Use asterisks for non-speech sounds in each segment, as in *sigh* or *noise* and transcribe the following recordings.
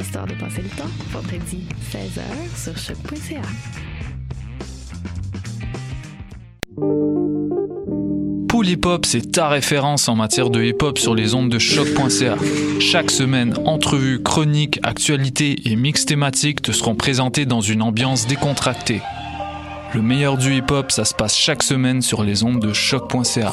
Histoire de passer le temps, vendredi 16h sur choc.ca. Pool Hip Hop, c'est ta référence en matière de hip hop sur les ondes de choc.ca. Chaque semaine, entrevues, chroniques, actualités et mix thématiques te seront présentés dans une ambiance décontractée. Le meilleur du hip hop, ça se passe chaque semaine sur les ondes de choc.ca.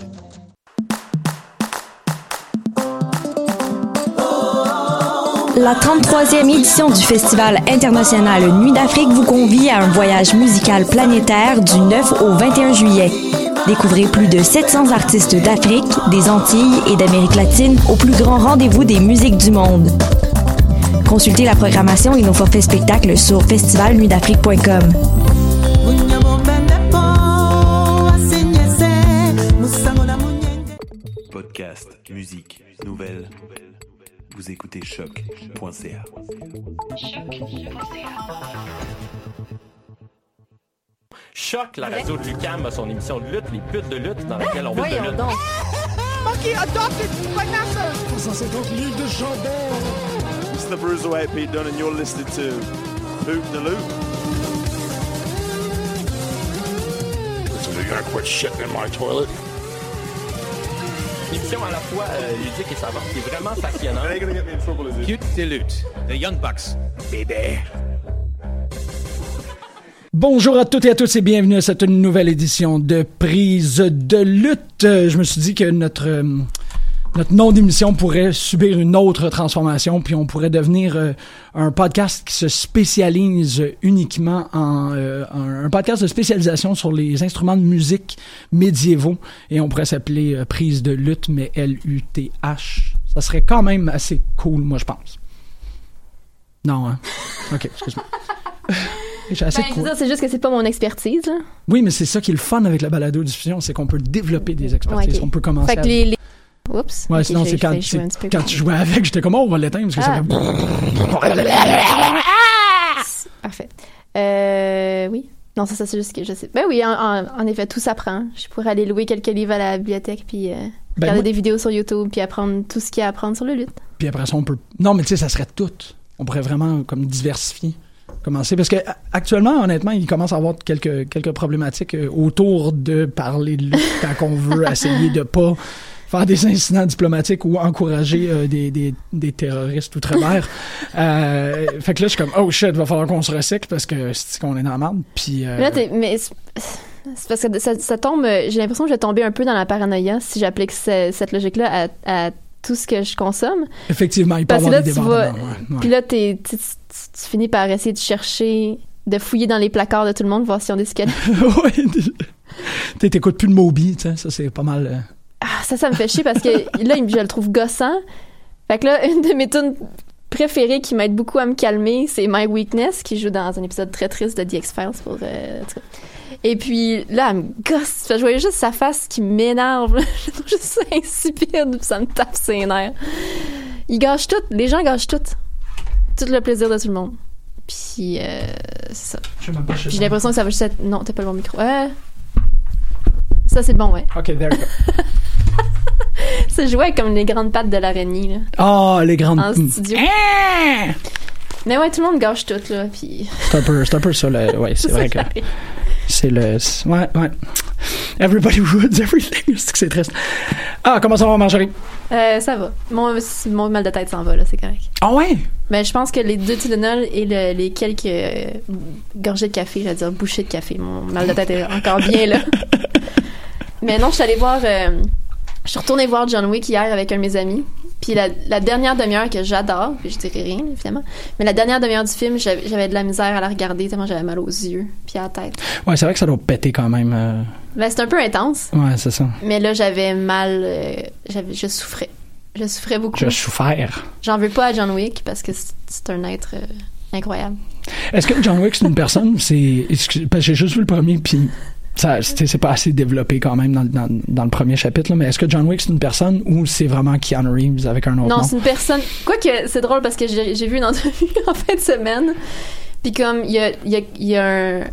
La 33e édition du Festival international Nuit d'Afrique vous convie à un voyage musical planétaire du 9 au 21 juillet. Découvrez plus de 700 artistes d'Afrique, des Antilles et d'Amérique latine au plus grand rendez-vous des musiques du monde. Consultez la programmation et nos forfaits spectacles sur festivalnuitdafrique.com. musique, nouvelles. Vous écoutez choc.ca. Choc, la radio de Lucam a son émission de lutte, les putes de lutte, dans laquelle on veut de lutte. It's the Bruiserweight Pete Dunne, and you're listening to Poop the Loop. You're gonna quit shitting in my toilet. Émission à la fois euh, ludique et savante qui est vraiment passionnante. Cute Dilute, The Young Bucks, baby. Bonjour à toutes et à tous et bienvenue à cette nouvelle édition de Prise de lutte. Je me suis dit que notre euh, notre nom d'émission pourrait subir une autre transformation, puis on pourrait devenir euh, un podcast qui se spécialise uniquement en euh, un, un podcast de spécialisation sur les instruments de musique médiévaux, et on pourrait s'appeler euh, Prise de lutte, mais L-U-T-H. Ça serait quand même assez cool, moi je pense. Non, hein? Ok, excuse-moi. *laughs* Ben, c'est juste que c'est pas mon expertise. là. Oui, mais c'est ça qui est le fun avec la balado-diffusion, c'est qu'on peut développer des expertises. Ouais. On peut commencer Fait que à... les. les... Oups. Ouais, sinon, c'est quand, tu jouais avec, j'étais comme, oh, on va l'éteindre parce que Ah. ça fait... *laughs* Parfait. Euh, oui. Non, ça, ça c'est juste que je sais. Ben oui, en, effet, tout s'apprend. Je pourrais aller louer quelques livres à la bibliothèque, puis euh, Ben, regarder moi- des vidéos sur YouTube, puis apprendre tout ce qu'il y a à apprendre sur le lutte. Puis après ça, on peut... Non, mais tu sais, ça serait tout. On pourrait vraiment, comme, diversifier. Commencer. Parce que actuellement, honnêtement, il commence à avoir quelques, quelques problématiques euh, autour de parler de lutte quand on veut *laughs* essayer de pas faire des incidents diplomatiques ou encourager euh, des, des, des terroristes outre-mer. *laughs* euh, fait que là, je suis comme, oh shit, va falloir qu'on se recycle parce que c'est qu'on est dans la merde. Puis... euh, là, mais c'est parce que ça, ça tombe. J'ai l'impression que je vais tomber un peu dans la paranoïa si j'applique ce- cette logique-là à, à tout ce que je consomme. Effectivement, il peut y Parce que avoir là, des tu vas. Puis là, t'es- tu, tu- tu finis par essayer de chercher, de fouiller dans les placards de tout le monde, voir si on des squelettes. *laughs* t'es- t'écoutes plus de Moby, tu sais, ça c'est pas mal. Euh, Ah, ça, ça me fait chier parce que là, je le trouve gossant. Fait que là, *laughs* une de mes tunes préférées qui m'aide beaucoup à me calmer, c'est My Weakness, qui joue dans un épisode très triste de The X-Files pour. euh. Et puis là, elle me gosse. Je voyais juste sa face qui m'énerve. *laughs* je trouve juste ça insipide, puis ça me tape ses nerfs. Il gâche tout. Les gens gâchent tout. Tout le plaisir de tout le monde. Puis, euh, c'est ça. J'ai l'impression que ça va juste être. Non, t'as pas le bon micro. Ouais. Ça, c'est bon, ouais. Ok, there you go. *laughs* *laughs* Ça jouait comme les grandes pattes de l'araignée, là. Ah, les grandes. En studio. Ah! Mais ouais, tout le monde gâche tout, là, puis... C'est un peu, un peu ça, le, ouais, c'est *laughs* vrai que c'est le, ouais, ouais. Everybody ruins everything. *laughs* C'est que c'est triste. Ah, comment ça va, Marjorie? Euh, ça va. Mon, mon mal de tête s'en va, là, c'est correct. Ah ouais? Mais je pense que les deux Tylenol et le- les quelques euh, gorgées de café, j'allais dire bouchées de café, mon mal de tête est encore bien là. Mais non, je suis allée voir, euh, je suis retournée voir John Wick hier avec un de mes amis. Puis la, la dernière demi-heure que j'adore, puis je dirais rien évidemment, mais la dernière demi-heure du film, j'avais de la misère à la regarder tellement j'avais mal aux yeux puis à la tête. Ouais, c'est vrai que ça doit péter quand même. euh. Ben, c'est un peu intense, Ouais, c'est ça. mais là j'avais mal, euh, j'avais, je souffrais, je souffrais beaucoup. Je souffert. J'en veux pas à John Wick parce que c'est- un être euh, incroyable. Est-ce que John Wick, c'est une personne? C'est. Parce que j'ai juste vu le premier, puis. Ça, c'est pas assez développé quand même dans, dans, dans le premier chapitre, là, mais est-ce que John Wick c'est une personne ou c'est vraiment Keanu Reeves avec un autre Non, c'est une personne. Quoique, c'est drôle parce que j'ai vu une entrevue *laughs* en fin de semaine. Puis comme, il y a, il y a- il y a un.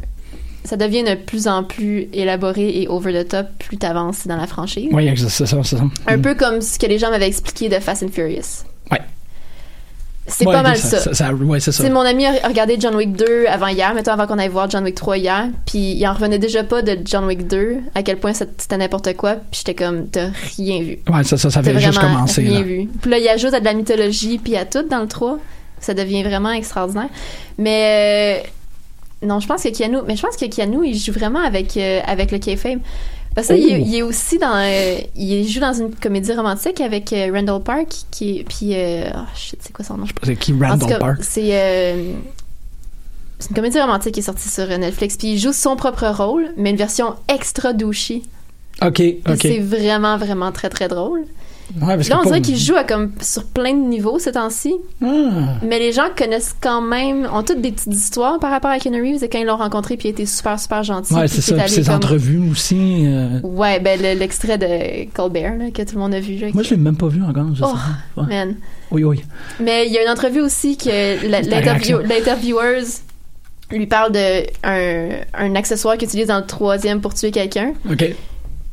Ça devient de plus en plus élaboré et over the top plus t'avances dans la franchise. Oui, c'est ça, c'est ça. Un peu comme ce que les gens m'avaient expliqué de Fast and Furious. C'est Ouais, pas mal ça. ça. ça- ouais, c'est ça. Mon ami a regardé John Wick 2 avant hier, mettons avant qu'on aille voir John Wick 3 hier, puis il en revenait déjà pas de John Wick 2, à quel point c'était n'importe quoi, puis j'étais comme t'as rien vu. Ouais, ça, ça, ça avait juste commencé. rien là. vu. Puis là, il ajoute à de la mythologie puis à tout dans le 3. Ça devient vraiment extraordinaire. Mais euh, non, je pense que Keanu, mais je pense que Keanu, il joue vraiment avec euh, avec le kayfabe. Parce que là, il, est- Oh. il est aussi dans euh, il joue dans une comédie romantique avec euh, Randall Park qui est puis euh, oh, shit, c'est quoi son nom? C'est qui En tout Randall cas, Park? C'est euh, c'est une comédie romantique qui est sortie sur Netflix puis il joue son propre rôle mais une version extra douchée. Ok, ok. C'est vraiment vraiment très très drôle. Ouais, parce Là, on dirait qu'il joue à comme sur plein de niveaux ces temps-ci. Ah. Mais les gens connaissent quand même, ont toutes des petites histoires par rapport à Keanu Reeves et quand ils l'ont rencontré, puis il était super, super gentil. Ouais, c'est ça. Puis ses comme- entrevues aussi. euh, Ouais, ben le- l'extrait de Colbert, là, que tout le monde a vu. Là, Moi, qui- je l'ai même pas vu encore. Je Oh. Ouais. man. Oui, oui. Mais il y a une entrevue aussi que la- Ta l'interview- réaction. l'intervieweuse lui parle de un, un accessoire qu'il utilise dans le troisième pour tuer quelqu'un. Ok.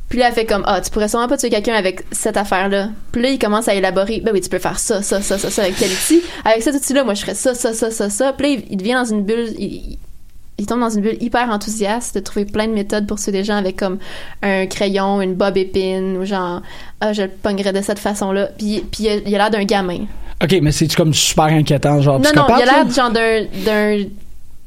Puis là, elle fait comme Ah, tu pourrais sûrement pas tuer quelqu'un avec cette affaire-là. Puis là, il commence à élaborer Ben oui, tu peux faire ça, ça, ça, ça, ça avec tel outil. Avec cet outil-là, moi, je ferais ça, ça, ça, ça, ça. Puis là, il, devient dans une bulle. Il, tombe dans une bulle hyper enthousiaste de trouver plein de méthodes pour tuer des gens avec comme un crayon, une bob épine, ou genre Ah, je le pognerais de cette façon-là. Puis, puis il a l'air d'un gamin. Ok, mais c'est comme super inquiétant, genre Non, non, il a l'air genre d'un, d'un,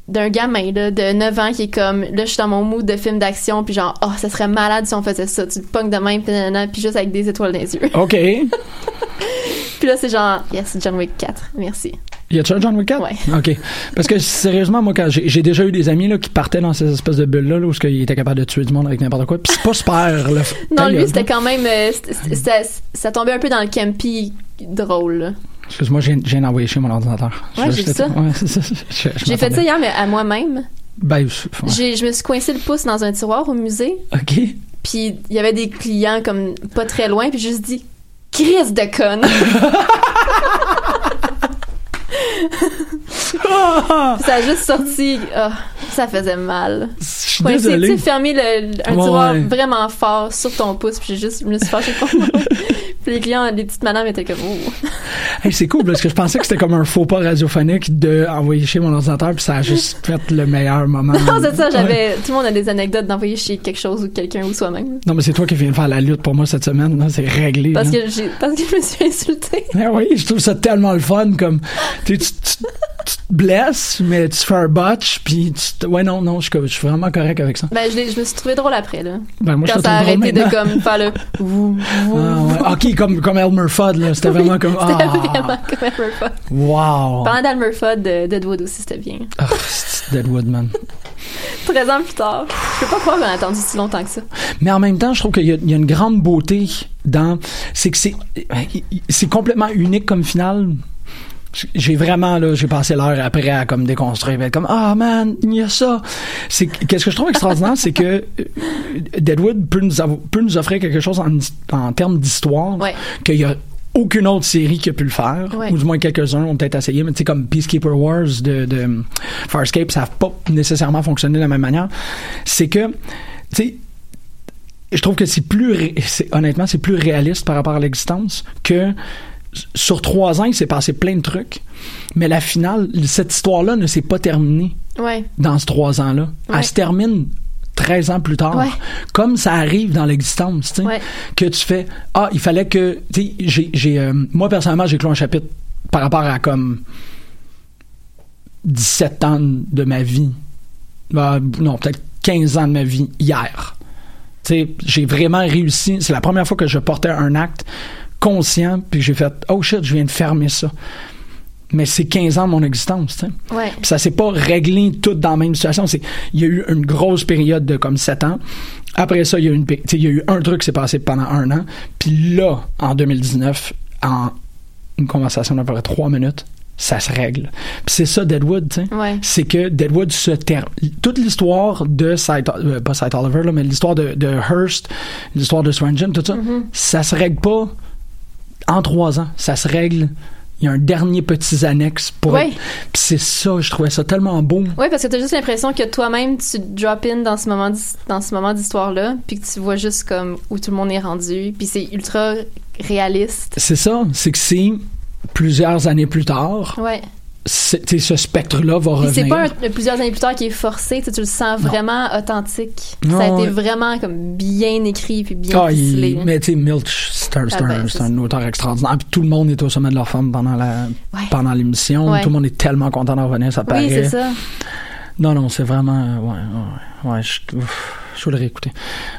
d'un gamin, là, de 9 ans qui est comme, là, je suis dans mon mood de film d'action, puis genre, oh, ça serait malade si on faisait ça. Tu le pognes de même, puis nanana, puis juste avec des étoiles dans les yeux. Ok. *laughs* puis là, c'est genre, yes, John Wick 4. Merci. Y a-tu un John Wick 4? Ouais. OK. Parce que sérieusement, moi, quand j'ai déjà eu des amis là, qui partaient dans ces espèces de bulles-là, là, où ils étaient capables de tuer du monde avec n'importe quoi. Puis c'est pas super, là. Non, lui, c'était quand même, euh, ça, ça tombait un peu dans le campy drôle. Excuse-moi, j'ai j'ai envoyé chez mon ordinateur. Ouais, Je- j'ai je- ça. Ouais. *laughs* Je- je J'ai fait ça hier, mais à moi-même. Ben, je- ouais. J'ai- Je me suis coincé le pouce dans un tiroir au musée. OK. Puis il y avait des clients comme pas très loin, puis j'ai juste dit Crise de conne! *laughs* *laughs* Ça a juste sorti. ah, ça faisait mal. Je suis Ouais, c'est- désolé. Tu sais, fermer le, un Ouais, tiroir ouais. vraiment fort sur ton pouce, puis j'ai juste, je me suis fâchée contre moi. *laughs* puis les clients, les petites madames étaient comme, oh. *laughs* Hey, c'est cool parce que je pensais que c'était comme un faux pas radiophonique de envoyer chez mon ordinateur puis ça a juste fait le meilleur moment. Non, c'est ça, Ouais. Tout le monde a des anecdotes d'envoyer chez quelque chose ou quelqu'un ou soi-même. Non, mais c'est toi qui viens de faire la lutte pour moi cette semaine. C'est réglé. Parce là. que j'ai, parce que je me suis insultée. Ah oui, je trouve ça tellement le fun comme tu, tu, tu- tu te blesses mais tu fais un botch puis tu te- ouais non non je, suis- je suis vraiment correct avec ça. Ben, je, me suis trouvée drôle après, là. Ben, moi, Quand ça a arrêté de comme faire le. *laughs* Ah, ouais. Ok comme comme Elmer Fudd là c'était vraiment comme C'était ah vraiment comme Elmer Fudd. wow Parlant d'Elmer Fudd, de Deadwood aussi, c'était bien. C'est Deadwood man. *laughs* 13 ans plus tard. Je peux pas croire qu'on a attendu si longtemps que ça. Mais en même temps, je trouve qu'il y, y a une grande beauté dans. C'est que c'est. C'est complètement unique comme finale. J'ai vraiment, là, j'ai passé l'heure après à comme déconstruire, être comme, ah man, il y a ça. C'est, qu'est-ce que je trouve extraordinaire, *laughs* c'est que euh, Deadwood peut nous, avo- peut nous offrir quelque chose en, en termes d'histoire Ouais. qu'il y a aucune autre série qui a pu le faire, Ouais. ou du moins quelques-uns ont peut-être essayé, mais tu sais, comme Peacekeeper Wars de, de Farscape, ça n'a pas nécessairement fonctionné de la même manière. C'est que, tu sais, je trouve que c'est plus, honnêtement, c'est plus réaliste par rapport à l'existence que sur trois ans, il s'est passé plein de trucs, mais la finale, cette histoire-là ne s'est pas terminée Ouais. dans ces trois ans-là. Ouais. Elle se termine 13 ans plus tard. Ouais. Comme ça arrive dans l'existence, tu sais. Ouais. Que tu fais, ah, il fallait que, tu sais, j'ai, euh, moi, personnellement, j'ai clos un chapitre par rapport à comme 17 ans de ma vie. Ah, non, peut-être 15 ans de ma vie hier. Tu sais, j'ai vraiment réussi. C'est la première fois que je portais un acte conscient, puis j'ai fait, oh shit, je viens de fermer ça. Mais c'est 15 ans de mon existence. Ouais. Puis ça s'est pas réglé tout dans la même situation. C'est, il y a eu une grosse période de comme 7 ans. Après ça, il y a eu une, péri- tu sais, il y a eu un truc qui s'est passé pendant un an. Puis là, en 2019, en une conversation d'à peu près 3 minutes, ça se règle. Puis c'est ça Deadwood, tu sais. Ouais. C'est que Deadwood se termine. Toute l'histoire de Sight, euh, pas Sight Oliver, là, mais l'histoire de, de Hearst, l'histoire de Swearingen, tout ça, Mm-hmm. ça se règle pas en trois ans. Ça se règle. Il y a un dernier petit annexe pour. Puis c'est ça, je trouvais ça tellement beau. Oui, parce que t'as juste l'impression que toi-même, tu drop in dans ce moment, d'his- dans ce moment d'histoire-là, puis que tu vois juste comme où tout le monde est rendu, puis c'est ultra réaliste. C'est ça, c'est que c'est plusieurs années plus tard, Ouais. ce spectre-là va revenir. c'est pas un- plusieurs années plus tard qui est forcé, tu le sens vraiment authentique. Non, ça a été ouais. vraiment comme bien écrit puis bien Ah, il- ficelé. mais tu sais, Milch, c'est un, Ah un- ben, c'est c'est un auteur extraordinaire. Puis tout le monde est au sommet de leur forme pendant la Ouais. pendant l'émission. Ouais. Tout le monde est tellement content d'en revenir, ça paraît. Oui, c'est ça. Non, non, c'est vraiment. euh, Ouais, ouais, ouais. Je, ouf, je voudrais écouter.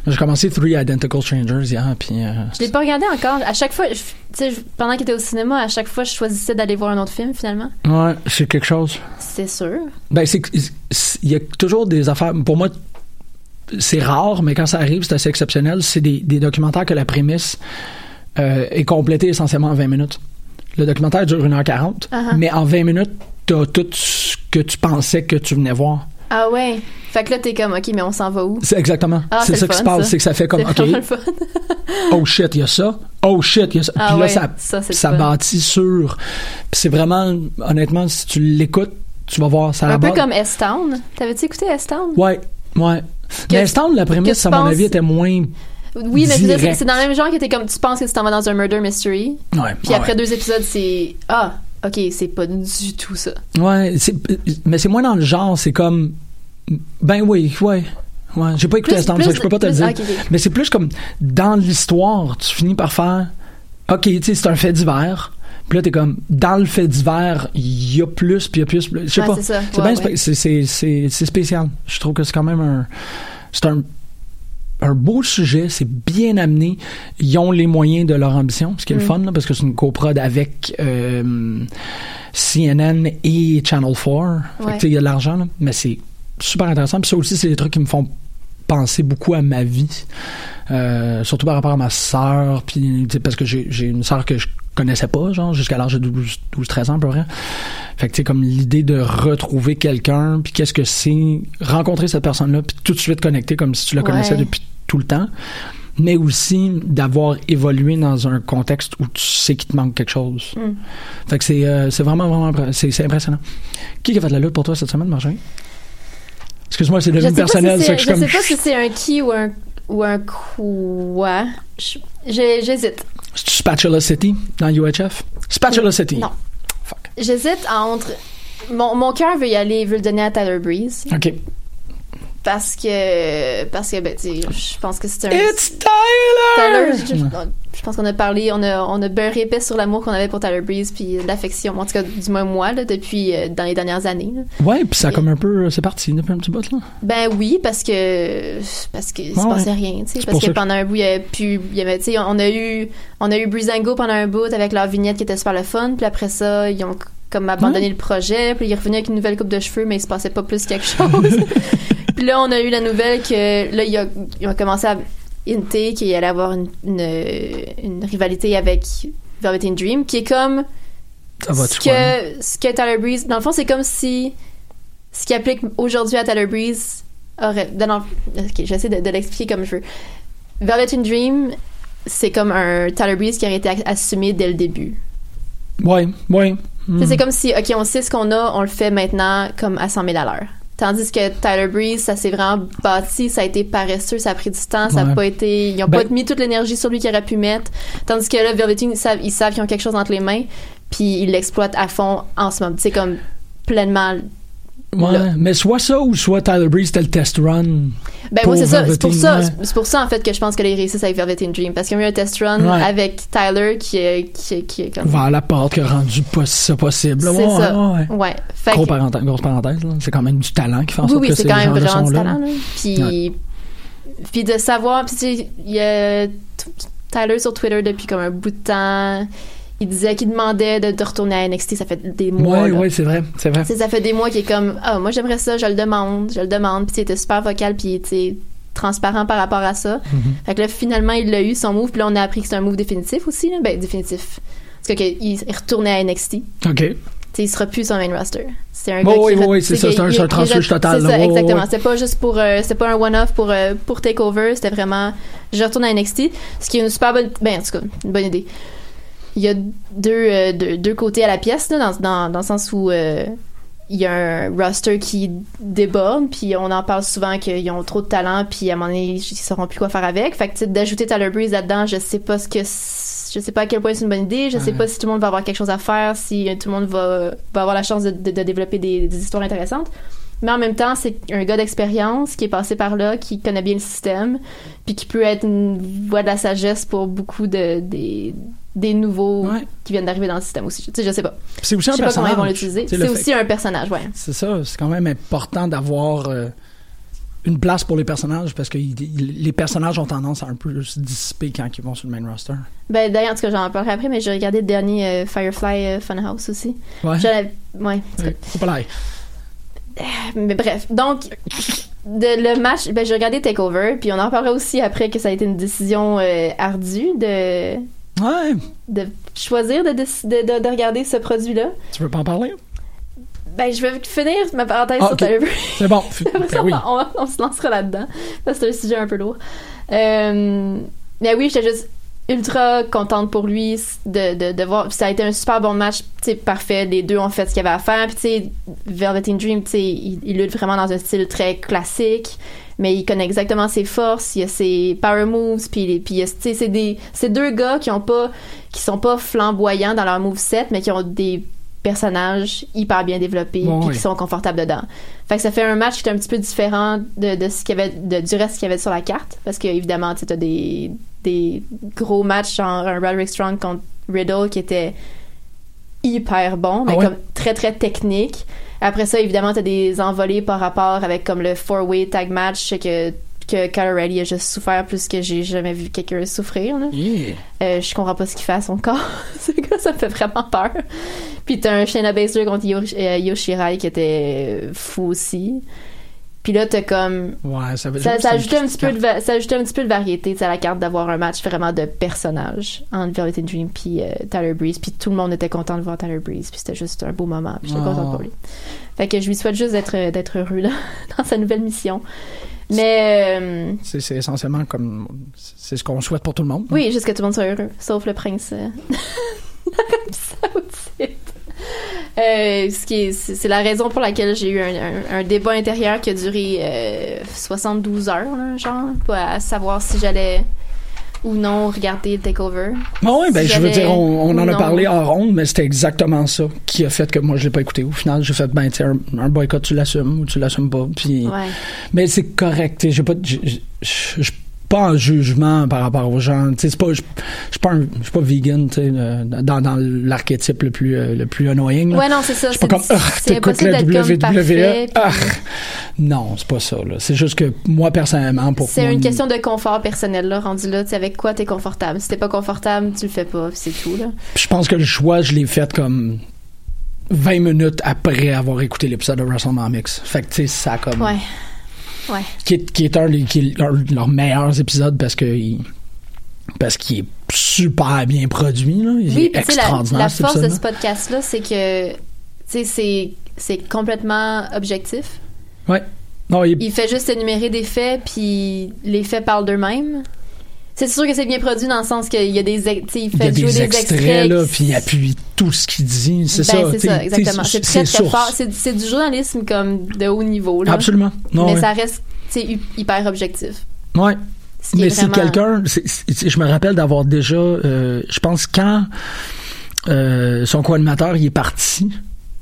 J'ai commencé Three Identical Strangers hier, puis. euh, Je l'ai pas regardé encore. À chaque fois, tu sais, pendant qu'il était au cinéma, à chaque fois, je choisissais d'aller voir un autre film, finalement. ouais, c'est quelque chose. C'est sûr. Ben, c'est. c'est- Il y a toujours des affaires. Pour moi, c'est rare, mais quand ça arrive, c'est assez exceptionnel. C'est des, des documentaires que la prémisse euh, est complétée essentiellement en 20 minutes. Le documentaire dure 1h40, Uh-huh. mais en 20 minutes, t'as tout ce que tu pensais que tu venais voir. Ah ouais. Fait que là, t'es comme, OK, mais on s'en va où? C'est exactement. Ah, c'est ça qui se passe. C'est que ça fait comme, OK, vraiment le fun. *laughs* oh shit, il y a ça. Oh shit, il y a ça. Ah Puis là, ouais, ça, ça, bâtit sur. Puis c'est vraiment, honnêtement, si tu l'écoutes, tu vas voir ça Un peu comme S-Town. T'avais-tu écouté S-Town? Ouais, ouais. Que- mais Stand, la prémisse, à mon penses- avis, était moins. Oui, mais c'est Direct. c'est dans le même genre que t'es comme, tu penses que tu t'en vas dans un murder mystery. Ouais, Puis après ouais. deux épisodes, c'est, ah, OK, c'est pas du tout ça. Ouais, mais c'est moins dans le genre, c'est comme. Ben oui, ouais. Ouais, j'ai pas écouté Plus- Stand, plus- ça, je peux pas te le dire. Mais c'est plus comme dans l'histoire, tu finis par faire. Ok, tu sais, c'est un fait divers. Puis là, t'es comme, dans le fait divers, il y a plus, puis il y a plus. plus. Je sais Ouais, pas. c'est Ouais, ouais. spécial. Je trouve que c'est quand même un. C'est un. Un beau sujet, c'est bien amené. Ils ont les moyens de leur ambition, ce qui est le Mm. fun, là, parce que c'est une coprod avec euh, CNN et Channel 4. Fait que, Ouais. tu sais, il y a de l'argent, mais c'est super intéressant. Puis ça aussi, c'est des trucs qui me font penser beaucoup à ma vie. Euh, surtout par rapport à ma sœur, puis parce que j'ai une sœur que je connaissais pas, genre, jusqu'à l'âge de 12, 12, 13 ans, à peu près. Fait que, tu sais, comme l'idée de retrouver quelqu'un, puis qu'est-ce que c'est, rencontrer cette personne-là, puis tout de suite connecter comme si tu la connaissais depuis tout le temps. Mais aussi d'avoir évolué dans un contexte où tu sais qu'il te manque quelque chose. Mm. Fait que c'est euh, vraiment, vraiment, c'est impressionnant. Qui a fait de la lutte pour toi cette semaine, Marjorie? Excuse-moi, c'est devenu si personnel. c'est- ça que je je suis sais comme- pas si c'est un qui ou un, ou un quoi. J'hésite. Spatula City dans UHF? Spatula City. Non. J'hésite entre. Mon, mon cœur veut y aller, veut le donner à Tyler Breeze. OK. Parce que. Parce que, ben, je pense que c'est un. It's Tyler! Tyler, je, pense qu'on a parlé, on a, on a beurré épais sur l'amour qu'on avait pour Tyler Breeze, puis l'affection, en tout cas, du moins moi, là, depuis, euh, dans les dernières années. là. Ouais, puis ça a comme un peu. C'est parti depuis un petit bout, là. Ben oui, parce que parce que il se passait ouais. rien, tu sais, parce que pendant un bout il y avait plus il y avait tu sais on a eu on a eu Breezango pendant un bout avec leur vignette qui était super le fun, puis après ça, ils ont comme abandonné le projet, puis il est revenu avec une nouvelle coupe de cheveux mais il se passait pas plus quelque chose. *laughs* puis là on a eu la nouvelle que là il a, ils ont commencé à hinter qu'il allait avoir une, une, une rivalité avec Velveteen Dream qui est comme Ça ce que, ce que Tyler Breeze, dans le fond, c'est comme si ce qui applique aujourd'hui à Tyler Breeze aurait. non, non, ok, j'essaie de, de l'expliquer comme je veux. Velveteen Dream, c'est comme un Tyler Breeze qui aurait été a- assumé dès le début. Ouais, ouais. Tu sais, Mm. C'est comme si, ok, on sait ce qu'on a, on le fait maintenant comme à 100 000 à l'heure. Tandis que Tyler Breeze, ça s'est vraiment bâti, ça a été paresseux, ça a pris du temps, ça Ouais. a pas été, ils ont Ben- pas mis toute l'énergie sur lui qu'ils auraient pu mettre. Tandis que là, Velveteen, ils savent, ils savent qu'ils ont quelque chose entre les mains, puis ils l'exploitent à fond en ce moment. C'est comme pleinement Ouais, là. mais soit ça ou soit Tyler Breeze, c'était le test run. Ben moi c'est ça, c'est pour ça, c'est pour ça en fait que je pense que les réussissent avec Velvet Dream parce qu'ils ont eu un test run Ouais. avec Tyler qui est qui est, qui est comme Vers la porte qui a rendu pas ça possible. c'est Ouais, ça. ouais, ouais. Ouais. Fait Gros que- parenthèse- grosse parenthèse, c'est quand même du talent qui fait en oui sorte oui, que c'est ces quand même vraiment du talent là. Puis puis de savoir puis tu sais, il y a Tyler sur Twitter depuis comme un bout de temps, il disait qu'il demandait de, de retourner à NXT, ça fait des mois. Ouais, là. ouais, c'est vrai, c'est vrai. Ça fait des mois qu'il est comme ah moi j'aimerais ça, je le demande, je le demande, puis tu sais, il était super vocal puis transparent par rapport à ça. Mm-hmm. Fait que là finalement il l'a eu son move, puis là on a appris que c'est un move définitif aussi là, ben définitif. Parce que qu'il il retournait à NXT. OK. Tu sais, il sera plus sur main roster. C'est un gars oui, qui oui, oui, c'est ça, c'est un- transfuge total, C'est ça, ouais, exactement. C'était pas juste pour, euh, c'était pas un one-off pour euh, pour Takeover. C'était vraiment, je retourne à NXT, ce qui est une super bonne, ben en tout cas, une bonne idée. Il y a deux euh, deux, deux côtés à la pièce là, dans dans dans le sens où euh, il y a un roster qui déborde, puis on en parle souvent qu'ils ont trop de talent, puis à un moment donné, ils sauront plus quoi faire avec. Fait que sais, d'ajouter Tyler Breeze là-dedans, je sais pas ce que je sais pas à quel point c'est une bonne idée, je sais Ouais. pas si tout le monde va avoir quelque chose à faire, si euh, tout le monde va, va avoir la chance de, de- de développer des, des histoires intéressantes. Mais en même temps, c'est un gars d'expérience qui est passé par là, qui connaît bien le système, puis qui peut être une voix de la sagesse pour beaucoup de des, des nouveaux qui viennent d'arriver dans le système aussi. Tu sais, je sais pas. C'est aussi je un sais pas comment ils vont personnage. l'utiliser. Sais, C'est aussi un personnage, ouais. C'est ça, c'est quand même important d'avoir euh, une place pour les personnages parce que il- il- les personnages ont tendance à un peu se dissiper quand ils vont sur le main roster. Ben d'ailleurs, en tout cas, j'en parlerai après, mais j'ai regardé le dernier euh, Firefly euh, Funhouse aussi. Ouais. Ouais. Faut pas l'air. Mais bref, donc de, le match, ben j'ai regardé Takeover, puis on en parlera aussi après que ça a été une décision ardue de Ouais. de choisir de, de, de, de regarder ce produit-là. Tu veux pas en parler? Ben je vais finir ma parenthèse Ah, sur ok. Tyler Breeze. C'est bon. *laughs* Ça, Ben oui. on, on se lancera là-dedans. Parce que c'est un sujet un peu lourd. Euh, mais oui, j'étais juste ultra contente pour lui de, de, de voir. Ça a été un super bon match, sais, parfait. Les deux ont fait ce qu'il y avait à faire. Puis, tu sais, Velveteen Dream, tu sais, il, il lutte vraiment dans un style très classique. Mais il connaît exactement ses forces, il y a ses power moves, puis, puis il y a- tu sais, c'est des, c'est deux gars qui ont pas, qui sont pas flamboyants dans leur moveset, mais qui ont des personnages hyper bien développés, Bon, puis oui. qui sont confortables dedans. Fait que ça fait un match qui est un petit peu différent de, de ce qu'il y avait, de, du reste qu'il y avait sur la carte, parce que évidemment, tu as des, des gros matchs, genre un Roderick Strong contre Riddle qui était hyper bon, mais Ah ouais? comme très très technique. Après ça, évidemment, t'as des envolées par rapport avec comme le four-way tag match que que Kyle O'Reilly a juste souffert plus que j'ai jamais vu quelqu'un souffrir. Là. Yeah. Euh, je comprends pas ce qu'il fait à son corps. *laughs* Ce gars, ça me fait vraiment peur. Puis t'as un Shayna Baszler contre euh, Yoshirai qui était fou aussi. Puis là, t'as comme... Ouais, ça veut Ça, dire ça que ajoutait un petit peu de, ça ajoutait un petit peu de variété à la carte d'avoir un match vraiment de personnages entre Velvet Dream puis euh, Tyler Breeze puis tout le monde était content de voir Tyler Breeze puis c'était juste un beau moment puis j'étais Oh. contente pour lui fait que je lui souhaite juste d'être d'être heureux là, *laughs* dans sa nouvelle mission mais euh, C'est essentiellement comme. C'est ce qu'on souhaite pour tout le monde. oui juste que tout le monde soit heureux sauf le prince euh, *laughs* d'Arabie Saoudite Euh, ce qui est, c'est la raison pour laquelle j'ai eu un, un- un débat intérieur qui a duré euh, 72 heures, là, genre, pour à savoir si j'allais ou non regarder le Takeover. Bon, oui, ben, Si je veux dire, on, en a parlé hors ronde, mais c'était exactement ça qui a fait que moi, je l'ai pas écouté. Au final, j'ai fait, ben, tu un, un boycott, tu l'assumes ou tu l'assumes pas. Puis, Ouais. Mais c'est correct. j'ai pas, pas en jugement par rapport aux gens. Tu sais, c'est pas, je suis pas, un- je suis pas vegan, tu sais, euh, dans, dans l'archétype le plus, euh, le plus annoying. là. Ouais, non, c'est ça. Je suis pas C'est- comme, ah, t'écoutes la WWE. parfait, puis- Ah, non, c'est pas ça. C'est juste que moi, personnellement, pour C'est une question de confort personnel, là, rendu là. Tu sais, avec quoi t'es confortable. Si t'es pas confortable, tu le fais pas, c'est tout, là. Je pense que le choix, je l'ai fait comme 20 minutes après avoir écouté l'épisode de WrestleManics. Fait que, tu sais, ça a comme... Ouais. Ouais. Qui est, qui est un, des- qui est un de leurs meilleurs épisodes parce que il- parce qu'il est super bien produit. Là. Il Oui, est la, extraordinaire, la force de ce podcast-là, c'est que, c'est, c'est complètement objectif. Ouais. Non, il est- Il fait juste énumérer des faits, puis les faits parlent d'eux-mêmes. C'est sûr que c'est bien produit dans le sens qu'il y a des, tu sais, il il y a fait jouer des extraits, extraits. là, puis il appuie tout ce qu'il dit. C'est Ben, ça. c'est ça, exactement. C'est très, très fort. C'est, du journalisme comme de haut niveau, là. Absolument. Non, Mais ça reste, hyper objectif. Ouais. Mais est c'est vraiment- quelqu'un, je me rappelle d'avoir déjà, euh, je pense quand euh, son co-animateur il est parti,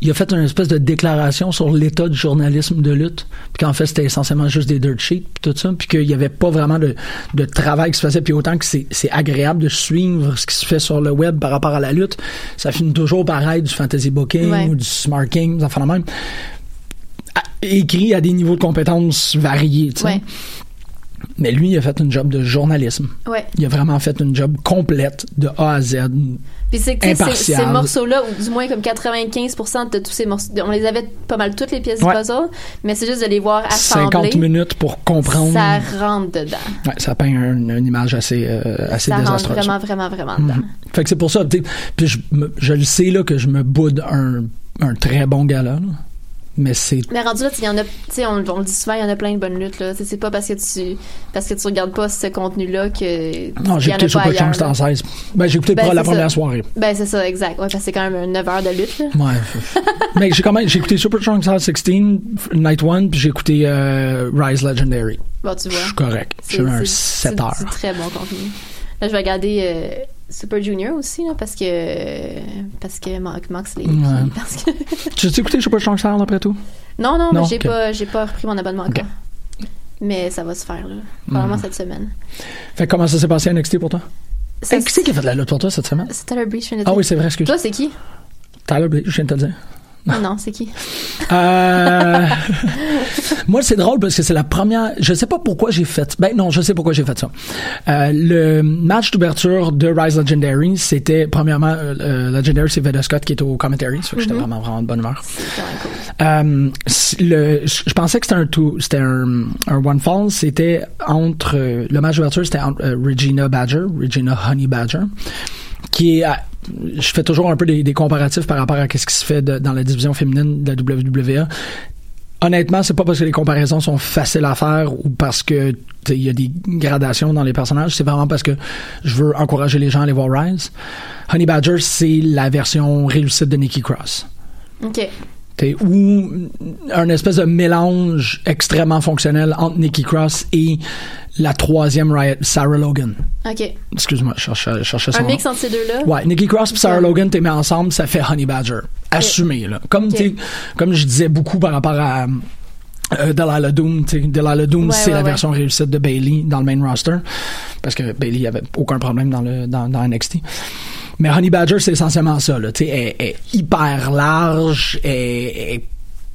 il a fait une espèce de déclaration sur l'état du journalisme de lutte, puis qu'en fait c'était essentiellement juste des dirt sheets, puis tout ça, puis qu'il n'y avait pas vraiment de, de travail qui se faisait, puis autant que c'est agréable de suivre ce qui se fait sur le web par rapport à la lutte, ça finit toujours pareil du fantasy booking Ouais. ou du smart king, des affaires de même. À- écrit à des niveaux de compétences variés, tu sais. Ouais. Mais lui, il a fait une job de journalisme. Ouais. Il a vraiment fait une job complète de A à Z. Puis c'est que ces, morceaux-là, ou du moins comme 95% de tous ces morceaux, on les avait pas mal toutes les pièces Ouais. du puzzle, mais c'est juste de les voir assemblées. 50 minutes pour comprendre. Ça rentre dedans. Ouais, ça peint un- une image assez, euh, assez ça rentre désastreuse. vraiment, vraiment, vraiment dedans. Mhm. Fait que c'est pour ça. Puis je, je le sais là, que je me boude un, un très bon gala. là. Mais c'est. Mais rendu là, il y en a, tu sais, on, on le dit souvent, il y en a plein de bonnes luttes, là. C'est pas parce que tu, parce que tu regardes pas ce contenu-là que. Non, j'ai en écouté Super Chunk là. 16. Ben, j'ai écouté Ben, pour la première ça. soirée. Ben, c'est ça, exact. Ouais, parce que c'est quand même 9 heures de lutte, là. Ouais. *laughs* Mais j'ai quand même j'ai écouté Super Star 16, Night One, puis j'ai écouté euh, Rise Legendary. Bon, tu vois. Je suis correct. J'ai un c'est- 7 c'est- heures. C'est très bon contenu. Là, je vais regarder euh, Super Junior aussi, là, parce que. Parce que Mark Moxley. Ouais. Parce que... *laughs* Tu as écouté Super Star après tout? non, non, Non, mais j'ai ok. pas, j'ai pas repris mon abonnement encore. Mais ça va se faire, là. Probablement cette semaine. Fait que comment ça s'est passé à NXT pour toi? Ça, Hey, qui c'est qui a fait de la lutte pour toi cette semaine? C'est Tyler Breach, je viens de Ah dire. oui, c'est vrai, excuse. Toi, c'est qui? Tyler Blake, je viens de te le dire. Ah *laughs* non, c'est qui? Euh, *laughs* moi, c'est drôle parce que c'est la première. Je sais pas pourquoi j'ai fait. Ben non, je sais pourquoi j'ai fait ça. Euh, le match d'ouverture de Rise Legendary, c'était premièrement euh, euh, Legendary, c'est Veda Scott qui est au commentary, ça fait que j'étais Mhm. vraiment vraiment de bonne humeur. Le, je pensais que c'était un tout, c'était un, un one fall. C'était entre le match d'ouverture, c'était entre Regina Badger, Regina Honey Badger, qui est je fais toujours un peu des, comparatifs par rapport à ce qui se fait dans la division féminine de la WWE. Honnêtement, c'est pas parce que les comparaisons sont faciles à faire ou parce que il y a des gradations dans les personnages, c'est vraiment parce que je veux encourager les gens à aller voir Rise. Honey Badger, c'est la version réussite de Nikki Cross. OK. Ou un espèce de mélange extrêmement fonctionnel entre Nikki Cross et la troisième Riot, Sarah Logan. OK. Excuse-moi, je cherchais, je cherchais son Un nom. mix entre ces deux-là? Ouais, Nikki Cross et Sarah Logan, t'es mis ensemble, ça fait Honey Badger. Assumé, là. Comme, t'sais, comme je disais beaucoup par rapport à euh, Delilah Doom. Delilah Doom, Ouais, c'est ouais, la ouais. version réussite de Bailey dans le main roster. Parce que Bailey avait aucun problème dans, le, dans, dans NXT. Mais Honey Badger, c'est essentiellement ça. Là. Elle, elle est hyper large, elle, est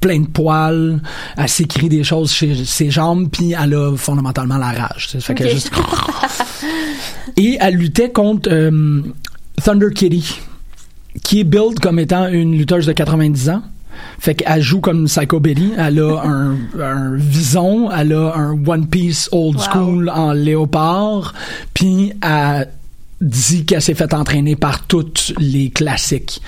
plein de poils, elle s'écrit des choses chez ses jambes, puis elle a fondamentalement la rage. Fait qu'elle Ok. juste *laughs* et elle luttait contre euh, Thunder Kitty, qui est build comme étant une lutteuse de 90 ans. Fait qu'elle joue comme Psycho Betty. Elle a un, un vison, elle a un One Piece old Wow. school en léopard, puis elle dit qu'elle s'est fait entraîner par toutes les classiques.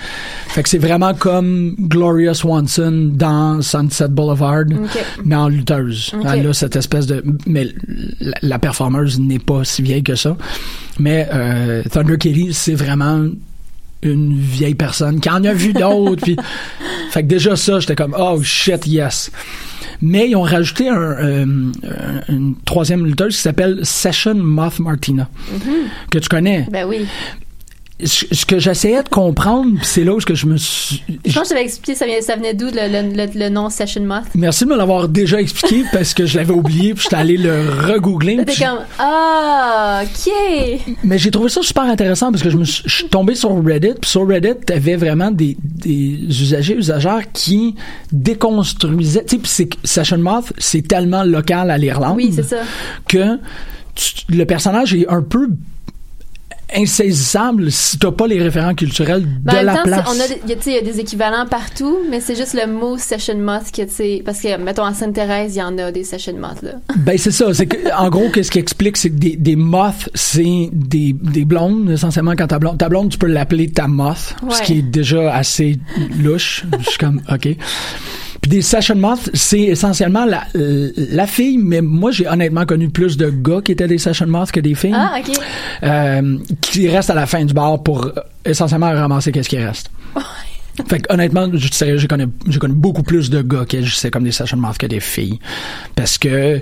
Fait que c'est vraiment comme Gloria Swanson dans Sunset Boulevard, Ok. mais en lutteuse. Elle a cette espèce de... Mais la, la performeuse n'est pas si vieille que ça. Mais euh, Thunder Kitty, c'est vraiment une vieille personne qui en a vu d'autres. puis, *laughs* fait que déjà ça, j'étais comme oh shit yes. Mais ils ont rajouté un, euh, une troisième lutteuse qui s'appelle Session Moth Martina que tu connais. Ben oui. Ce, que j'essayais de comprendre, c'est là où je me suis. Je pense que je t'avais expliqué ça, venait d'où le, le, le- le nom Session Moth? Merci de me l'avoir déjà expliqué *laughs* parce que je l'avais oublié puis j'étais allé le regoogler. T'es comme Ah, ok. Mais j'ai trouvé ça super intéressant parce que je me suis, je suis tombé sur Reddit. Puis sur Reddit, t'avais vraiment des, des usagers, usagères qui déconstruisaient. Tu sais, puis c'est que Session Moth, c'est tellement local à l'Irlande Oui, c'est ça. que tu- le personnage est un peu insaisissable si t'as pas les référents culturels de Mais en même la temps, place. on a, il y a, tu sais, il y a des équivalents partout, mais c'est juste le mot Session Moth que, tu parce que, mettons, à Sainte-Thérèse, il y en a des Session Moth, là. *laughs* Ben c'est ça, c'est que en gros qu'est-ce qui explique c'est que des, des moths c'est des, des blondes essentiellement quand ta blonde ta blonde tu peux l'appeler ta moth, ce qui est déjà assez louche. Je suis comme OK. Puis des session moths, c'est essentiellement la, la fille, mais moi j'ai honnêtement connu plus de gars qui étaient des session moths que des filles. Ah, ok. Euh, qui restent à la fin du bar pour euh, essentiellement ramasser qu'est-ce qui reste. Fait que, honnêtement, je sérieux, j'ai connu, j'ai connu beaucoup plus de gars qui agissaient comme des session moths que des filles. Parce que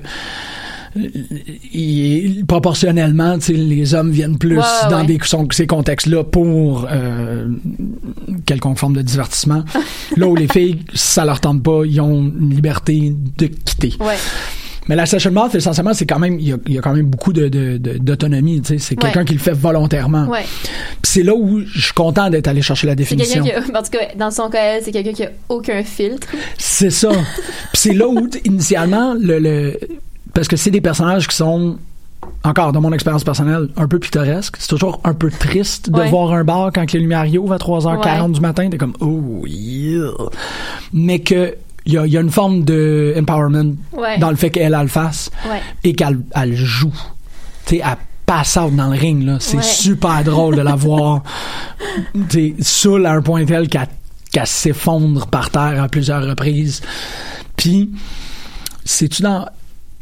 proportionnellement, les hommes viennent plus Ouais, dans ouais. des, son- ces contextes-là pour euh, quelconque forme de divertissement. *laughs* Là où les filles, ça leur tente pas, ils ont une liberté de quitter. Ouais. Mais la session moth, essentiellement, c'est quand même, il y a, il y a quand même beaucoup de, de- de- d'autonomie, sais. C'est quelqu'un qui le fait volontairement. Ouais. C'est là où je suis content d'être allé chercher la définition. quelqu'un qui a, en tout cas, dans son cas, c'est quelqu'un qui a aucun filtre. C'est ça. *laughs* C'est là où, initialement, le, le- parce que c'est des personnages qui sont, encore dans mon expérience personnelle, un peu pittoresques. C'est toujours un peu triste de Ouais. voir un bar quand les lumières y ouvrent à 3h40 Ouais. du matin. T'es comme, oh, yeah. Mais que, il y a, il y a une forme de empowerment Ouais. dans le fait qu'elle, elle le fasse et qu'elle elle joue. Tu sais, elle passe out dans le ring, là. C'est super drôle de la voir, *laughs* tu saoule à un point tel qu'elle qu'elle s'effondre par terre à plusieurs reprises. Puis, c'est-tu dans...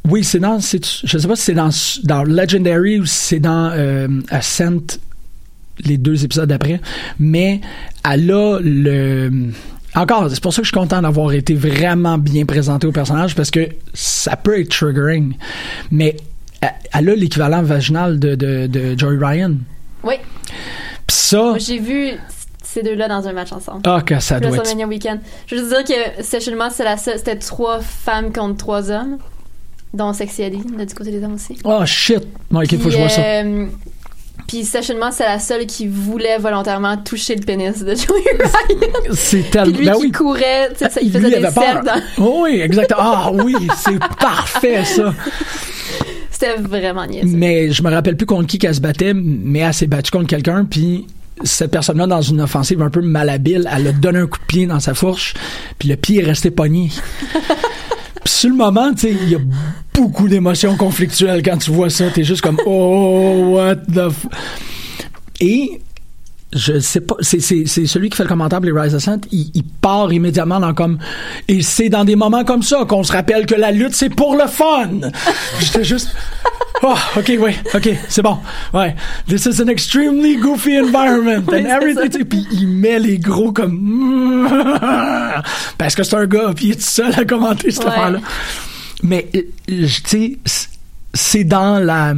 Oui, c'est dans... Je sais pas si c'est dans, dans Legendary ou si c'est dans euh, Ascent, les deux épisodes d'après, mais elle a le... Encore, c'est pour ça que je suis content d'avoir été vraiment bien présenté au personnage parce que ça peut être triggering, mais elle- a l'équivalent vaginal de, de, de Joey Ryan. Oui. Puis ça, Moi, j'ai vu ces deux-là dans un match ensemble. ah, que ça doit être Weekend. Je veux juste dire que seule- c'était trois femmes contre trois hommes, dont Sexy Eddie, là, du côté des hommes aussi. Oh shit! Bon, ok, faut que je vois ça. euh, Puis sessionnement, c'est la seule qui voulait volontairement toucher le pénis de Joey *laughs* Ryan. C'est Puis tellement. lui Ben qui oui. courait, tu sais, ça, il Lui, faisait il des cercles. dans- oui, exactement. Ah oui, c'est parfait ça. *laughs* C'était vraiment niaiseux. Mais je me rappelle plus contre qui qu'elle se battait, mais elle s'est battue contre quelqu'un, puis cette personne-là, dans une offensive un peu malhabile, elle a donné un coup de pied dans sa fourche, puis le pied est resté pogné. *laughs* Puis sur le moment, tu sais, il y a beaucoup d'émotions conflictuelles quand tu vois ça. T'es juste comme, oh, what the... F... Et je sais pas, c'est, c'est, c'est celui qui fait le commentaire pour les Rise Ascent, il, il part immédiatement dans comme, et c'est dans des moments comme ça qu'on se rappelle que la lutte c'est pour le fun. *laughs* J'étais juste, oh, ok, oui, ok, c'est bon, ouais. This is an extremely goofy environment and everything. Puis il met les gros comme, *laughs* parce que c'est un gars, puis il est tout seul à commenter cette Ouais. affaire-là. Mais, euh, je- tu sais, c'est dans la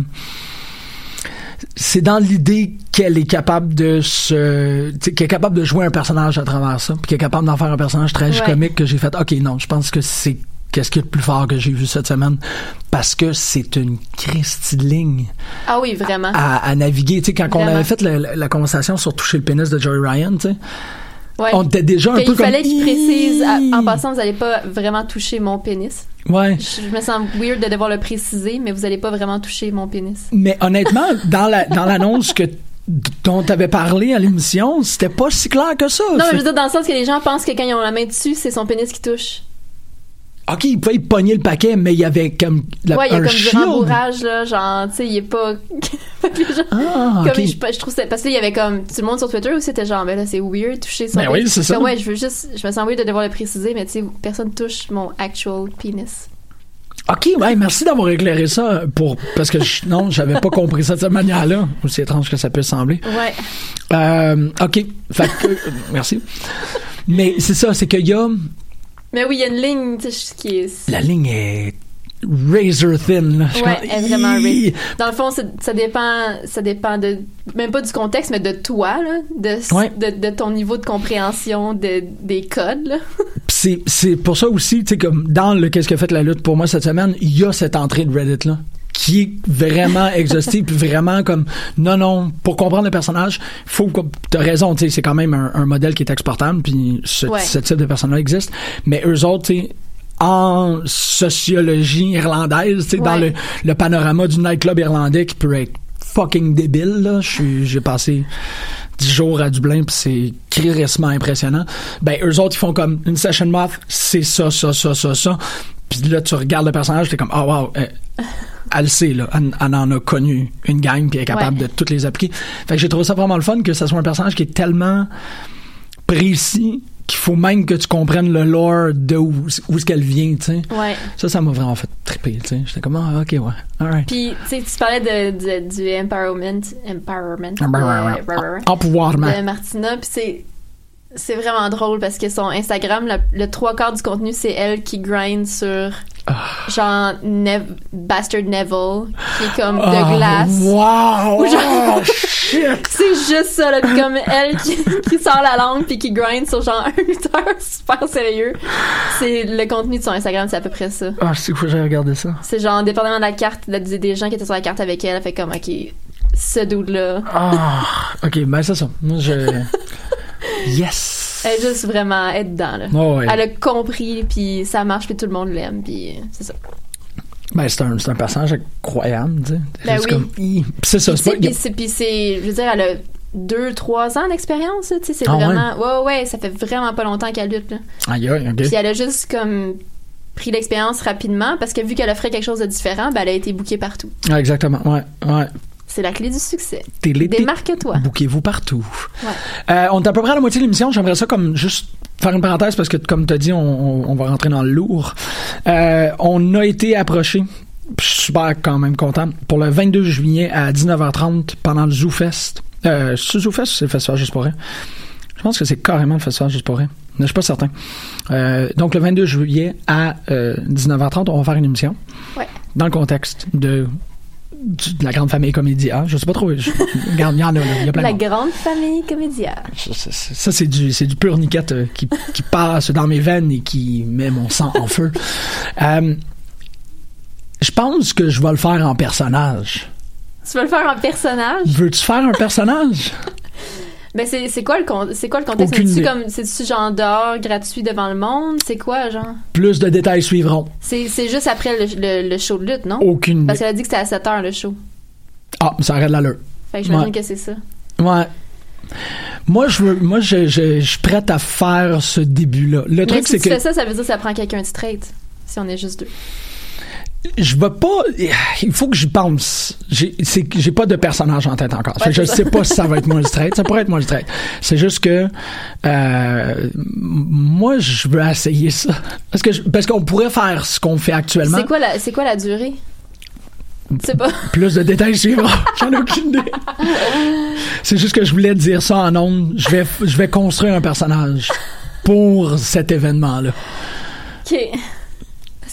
c'est dans l'idée qu'elle est capable de se qu'elle est capable de jouer un personnage à travers ça puis qu'elle est capable d'en faire un personnage tragicomique que j'ai fait ok non je pense que c'est qu'est-ce qui est le plus fort que j'ai vu cette semaine parce que c'est une ligne Ah oui, vraiment. à, à naviguer. Tu sais quand on avait fait la, la- la conversation sur toucher le pénis de Joey Ryan tu sais Ouais. on était déjà un peu il fallait comme qu'il précise, à- en passant, vous n'allez pas vraiment toucher mon pénis. ouais Je, je me sens weird de devoir le préciser, mais vous n'allez pas vraiment toucher mon pénis. mais honnêtement *laughs* dans la dans l'annonce que dont tu avais parlé à l'émission c'était pas si clair que ça Non, mais je veux dire, dans le sens que les gens pensent que quand ils ont la main dessus, c'est son pénis qui touche. OK, il pouvait pogner le paquet, mais il y avait comme la, ouais, il y a un comme du shield. rembourrage, là, genre, tu sais, il est pas. *laughs* Gens- Ah, comme ok. je, je trouve ça. Parce que là, il y avait comme. Tout le monde sur Twitter où c'était genre, ben là, c'est weird, toucher son Ben oui, c'est ça. Ouais, je veux juste. Je me sens weird de devoir le préciser, mais tu sais, personne touche mon actual penis. OK, ouais, merci d'avoir éclairé ça pour parce que je- non, j'avais pas compris ça de cette manière-là, aussi étrange que ça peut sembler. Ouais. Euh, OK, fait que, euh, merci. Mais c'est ça, c'est qu'il y a Mais oui, il y a une ligne, tu sais, qui est. la ligne est razor thin là. Je Ouais, elle est vraiment raised. Dans le fond, ça dépend, ça dépend de même pas du contexte, mais de toi, là, de, Ouais. de, de ton niveau de compréhension de, des codes. *laughs* C'est pour ça aussi, tu sais comme dans le qu'est-ce que fait la lutte pour moi cette semaine, il y a cette entrée de Reddit là qui est vraiment *laughs* exhaustive puis vraiment comme non non pour comprendre le personnage faut que t'as raison tu sais c'est quand même un, un modèle qui est exportable puis ce, Ouais. ce type de personne là existe mais eux autres tu sais en sociologie irlandaise tu sais dans le, le panorama du nightclub irlandais qui peut être fucking débile là. J'ai passé 10 jours à Dublin puis c'est crissement impressionnant. Ben eux autres ils font comme une session moth c'est ça ça ça ça ça puis là tu regardes le personnage t'es comme oh wow euh, elle le sait là. Elle, elle en a connu une gang puis elle est capable Ouais. de toutes les appliquer. Fait que j'ai trouvé ça vraiment le fun que ce soit un personnage qui est tellement précis qu'il faut même que tu comprennes le lore de où, où est-ce qu'elle vient tu sais. Ouais. ça ça m'a vraiment fait triper tu sais. J'étais comme ah ok ouais. Alright Puis, tu sais, tu parlais de, de- du empowerment, empowerment, de, Empouvoirment. de Martina, puis c'est c'est vraiment drôle parce que son Instagram, la- le trois quarts du contenu, c'est elle qui grind sur genre Nev- Bastard Neville, qui est comme Ah, de glace. wow! Ou genre- Oh, *laughs* shit! C'est juste ça, là, pis comme elle qui, qui sort la langue puis qui grind sur genre un lutteur *laughs* super sérieux. C'est le contenu de son Instagram, c'est à peu près ça. Ah, c'est que j'ai regardé ça. C'est genre, dépendamment de la carte, de- des des gens qui étaient sur la carte avec elle, fait comme, ok, ce dude-là. Ah, ok, ben c'est ça. Moi, je. *laughs* Yes! Elle est juste vraiment être dedans, là. Oh, ouais. Elle a compris, puis ça marche, puis tout le monde l'aime, puis c'est ça. Ben, c'est un, un personnage incroyable, tu sais. Ben oui. comme. Puis C'est ça, c'est pas. puis c'est, je veux dire, elle a deux, trois ans d'expérience, tu sais, c'est Ah vraiment, ouais, ouais, ça fait vraiment pas longtemps qu'elle lutte, là. Aïe, aïe, ok. Puis elle a juste comme pris l'expérience rapidement parce que vu qu'elle offrait quelque chose de différent, ben elle a été bookée partout. Ah, exactement, ouais, ouais. C'est la clé du succès. Démarque-toi. Bouquez-vous partout. Ouais. Euh, on est à peu près à la moitié de l'émission. J'aimerais ça comme juste faire une parenthèse parce que, comme tu as dit, on, va rentrer dans le lourd. Euh, on a été approché. Je suis super quand même content. Pour le 22 juillet à 19h30 pendant le Zoo Fest. Euh, c'est Zoo Fest ou c'est le Festival Juste pour Rire? Je pense que c'est carrément le Festival Juste pour. Mais je suis pas certain. Euh, donc le 22 juillet à euh, 19h30, on va faire une émission. Ouais. Dans le contexte de, de la grande famille Comédia. Je sais pas trop. je- regarde, il y en a. Il y a plein de La grande famille comédia. Ça, ça, ça, c'est du, c'est du pur niquette euh, qui, qui passe dans mes veines et qui met mon sang en feu. Euh, je pense que je vais le faire en personnage. Tu veux le faire en personnage? Veux-tu faire un personnage? *laughs* Ben c'est, c'est quoi le con- c'est quoi le contexte? Aucune C'est-tu idée. comme c'est-tu genre dehors gratuit devant le monde? C'est quoi genre? Plus de détails suivront. C'est, c'est juste après le, le- le show de lutte, non? Aucune Parce idée. qu'elle a dit que c'était à 7 heures le show. Ah, ça arrête l'allure. Fait que j'imagine Ouais. que c'est ça. Ouais. Moi, je veux, moi, je, je, je suis prête à faire ce début-là. Le Mais truc, si c'est tu que fais ça, ça veut dire que ça prend quelqu'un de straight. Si on est juste deux. Je vais pas. Il faut que j'y pense. J'ai, pas de personnage en tête encore. Je ça. sais pas si ça va être moi le straight. Ça pourrait être moi le straight. C'est juste que euh, moi, je veux essayer ça parce que je- parce qu'on pourrait faire ce qu'on fait actuellement. C'est quoi la, c'est quoi la durée? Pas. *laughs* Plus de détails suivront. *laughs* J'en ai aucune idée. C'est juste que je voulais dire ça en ondes. Je vais, je vais construire un personnage pour cet événement-là. OK.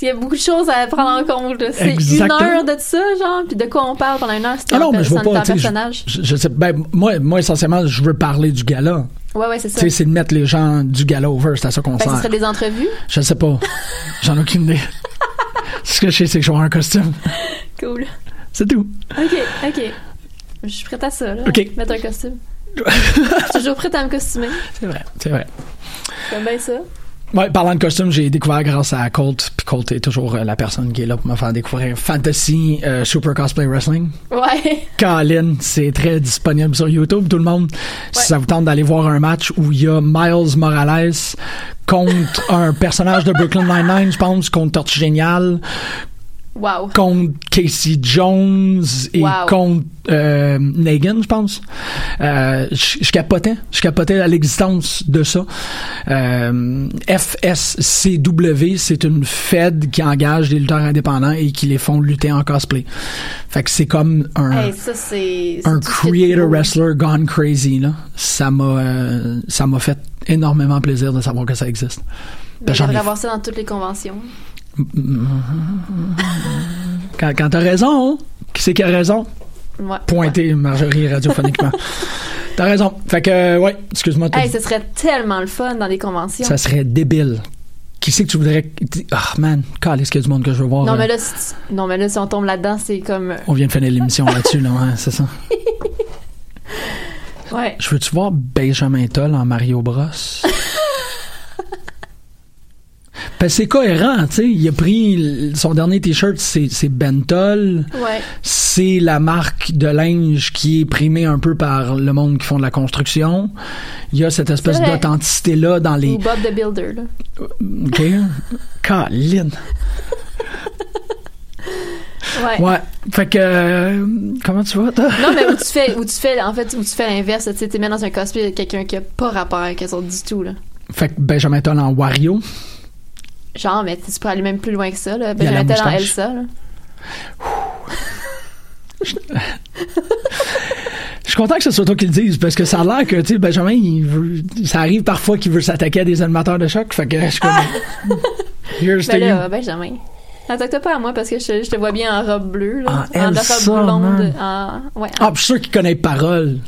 Qu'il y a beaucoup de choses à prendre en compte. C'est une heure de ça, genre, puis de quoi on parle pendant une heure, c'était Ah non, mais je c'est un pas. tu personnage. Je, je sais. Ben moi, moi essentiellement, je veux parler du gala. Ouais, ouais, c'est Tu ça. sais, c'est de mettre les gens du gala over. C'est à ça qu'on Fait que ce sert. serait des entrevues? Je sais pas. *laughs* J'en ai aucune idée. Ce que je sais, c'est que je vais avoir un costume. Cool. C'est tout. OK, OK. Je suis prête à ça, là. OK. Mettre un costume. *laughs* Je suis toujours prête à me costumer. C'est vrai, c'est vrai. J'aime bien ça. Ouais, parlant de costume, j'ai découvert grâce à Colt. Puis Colt est toujours euh, la personne qui est là pour me faire découvrir Fantasy euh, Super Cosplay Wrestling. Ouais. *laughs* Colin, c'est très disponible sur YouTube. Tout le monde, si ça vous tente d'aller voir un match où il y a Miles Morales contre un personnage de Brooklyn Nine-Nine, je pense, contre Tortue Génial, Wow. contre Casey Jones et Wow. contre euh, Negan, je pense. Euh, je je capotais. Je capotais à l'existence de ça. Euh, FSCW, c'est une Fed qui engage des lutteurs indépendants et qui les font lutter en cosplay. Fait que c'est comme un Hey, ça, un creator wrestler gone crazy là. Ça m'a euh, ça m'a fait énormément plaisir de savoir que ça existe. Ben, Ben, J'aimerais ai- avoir ça dans toutes les conventions. Quand, quand t'as raison, qui c'est qui a raison? Ouais. Pointer Marjorie radiophoniquement. *laughs* T'as raison. Fait que, euh, ouais, excuse-moi. Hey, ce serait tellement le fun dans des conventions. ça serait débile. Qui c'est que tu voudrais. Ah, man, est-ce qu'il y a du monde que je veux voir? Non, euh, mais là, si tu- non, mais là, si on tombe là-dedans, c'est comme. On vient de finir l'émission *laughs* là-dessus, là, ouais, c'est ça. Ouais. Je veux-tu voir Benjamin Toll en Mario Bros? Ben, c'est cohérent, tu sais. Il a pris son dernier t-shirt, c'est c'est Bentol. Ouais. C'est la marque de linge qui est primée un peu par le monde qui font de la construction. Il y a cette espèce d'authenticité-là dans les. Ou Bob the Builder, là. OK? *laughs* Colin. Ouais. Ouais. Fait que. euh, comment tu vas, toi? Non, mais où tu fais, *laughs* où tu fais, en fait, où tu fais l'inverse, tu sais, t'es mis dans un cosplay de quelqu'un qui a pas rapport avec les autres du tout, là. Fait que Benjamin Toll en Wario. Genre, mais tu peux aller même plus loin que ça, là. Benjamin en moustache. Elsa, là. Je suis content que ce soit toi qui le dise parce que ça a l'air que, tu sais, Benjamin, il veut, ça arrive parfois qu'il veut s'attaquer à des animateurs de choc. Fait que je suis comme. Here's to Ben you. là, Benjamin. Attaque-toi pas à moi parce que je, je te vois bien en robe bleue, là. Ah, en robe blonde. En, ouais, Ah, puis je suis sûr qu'il connaît les paroles.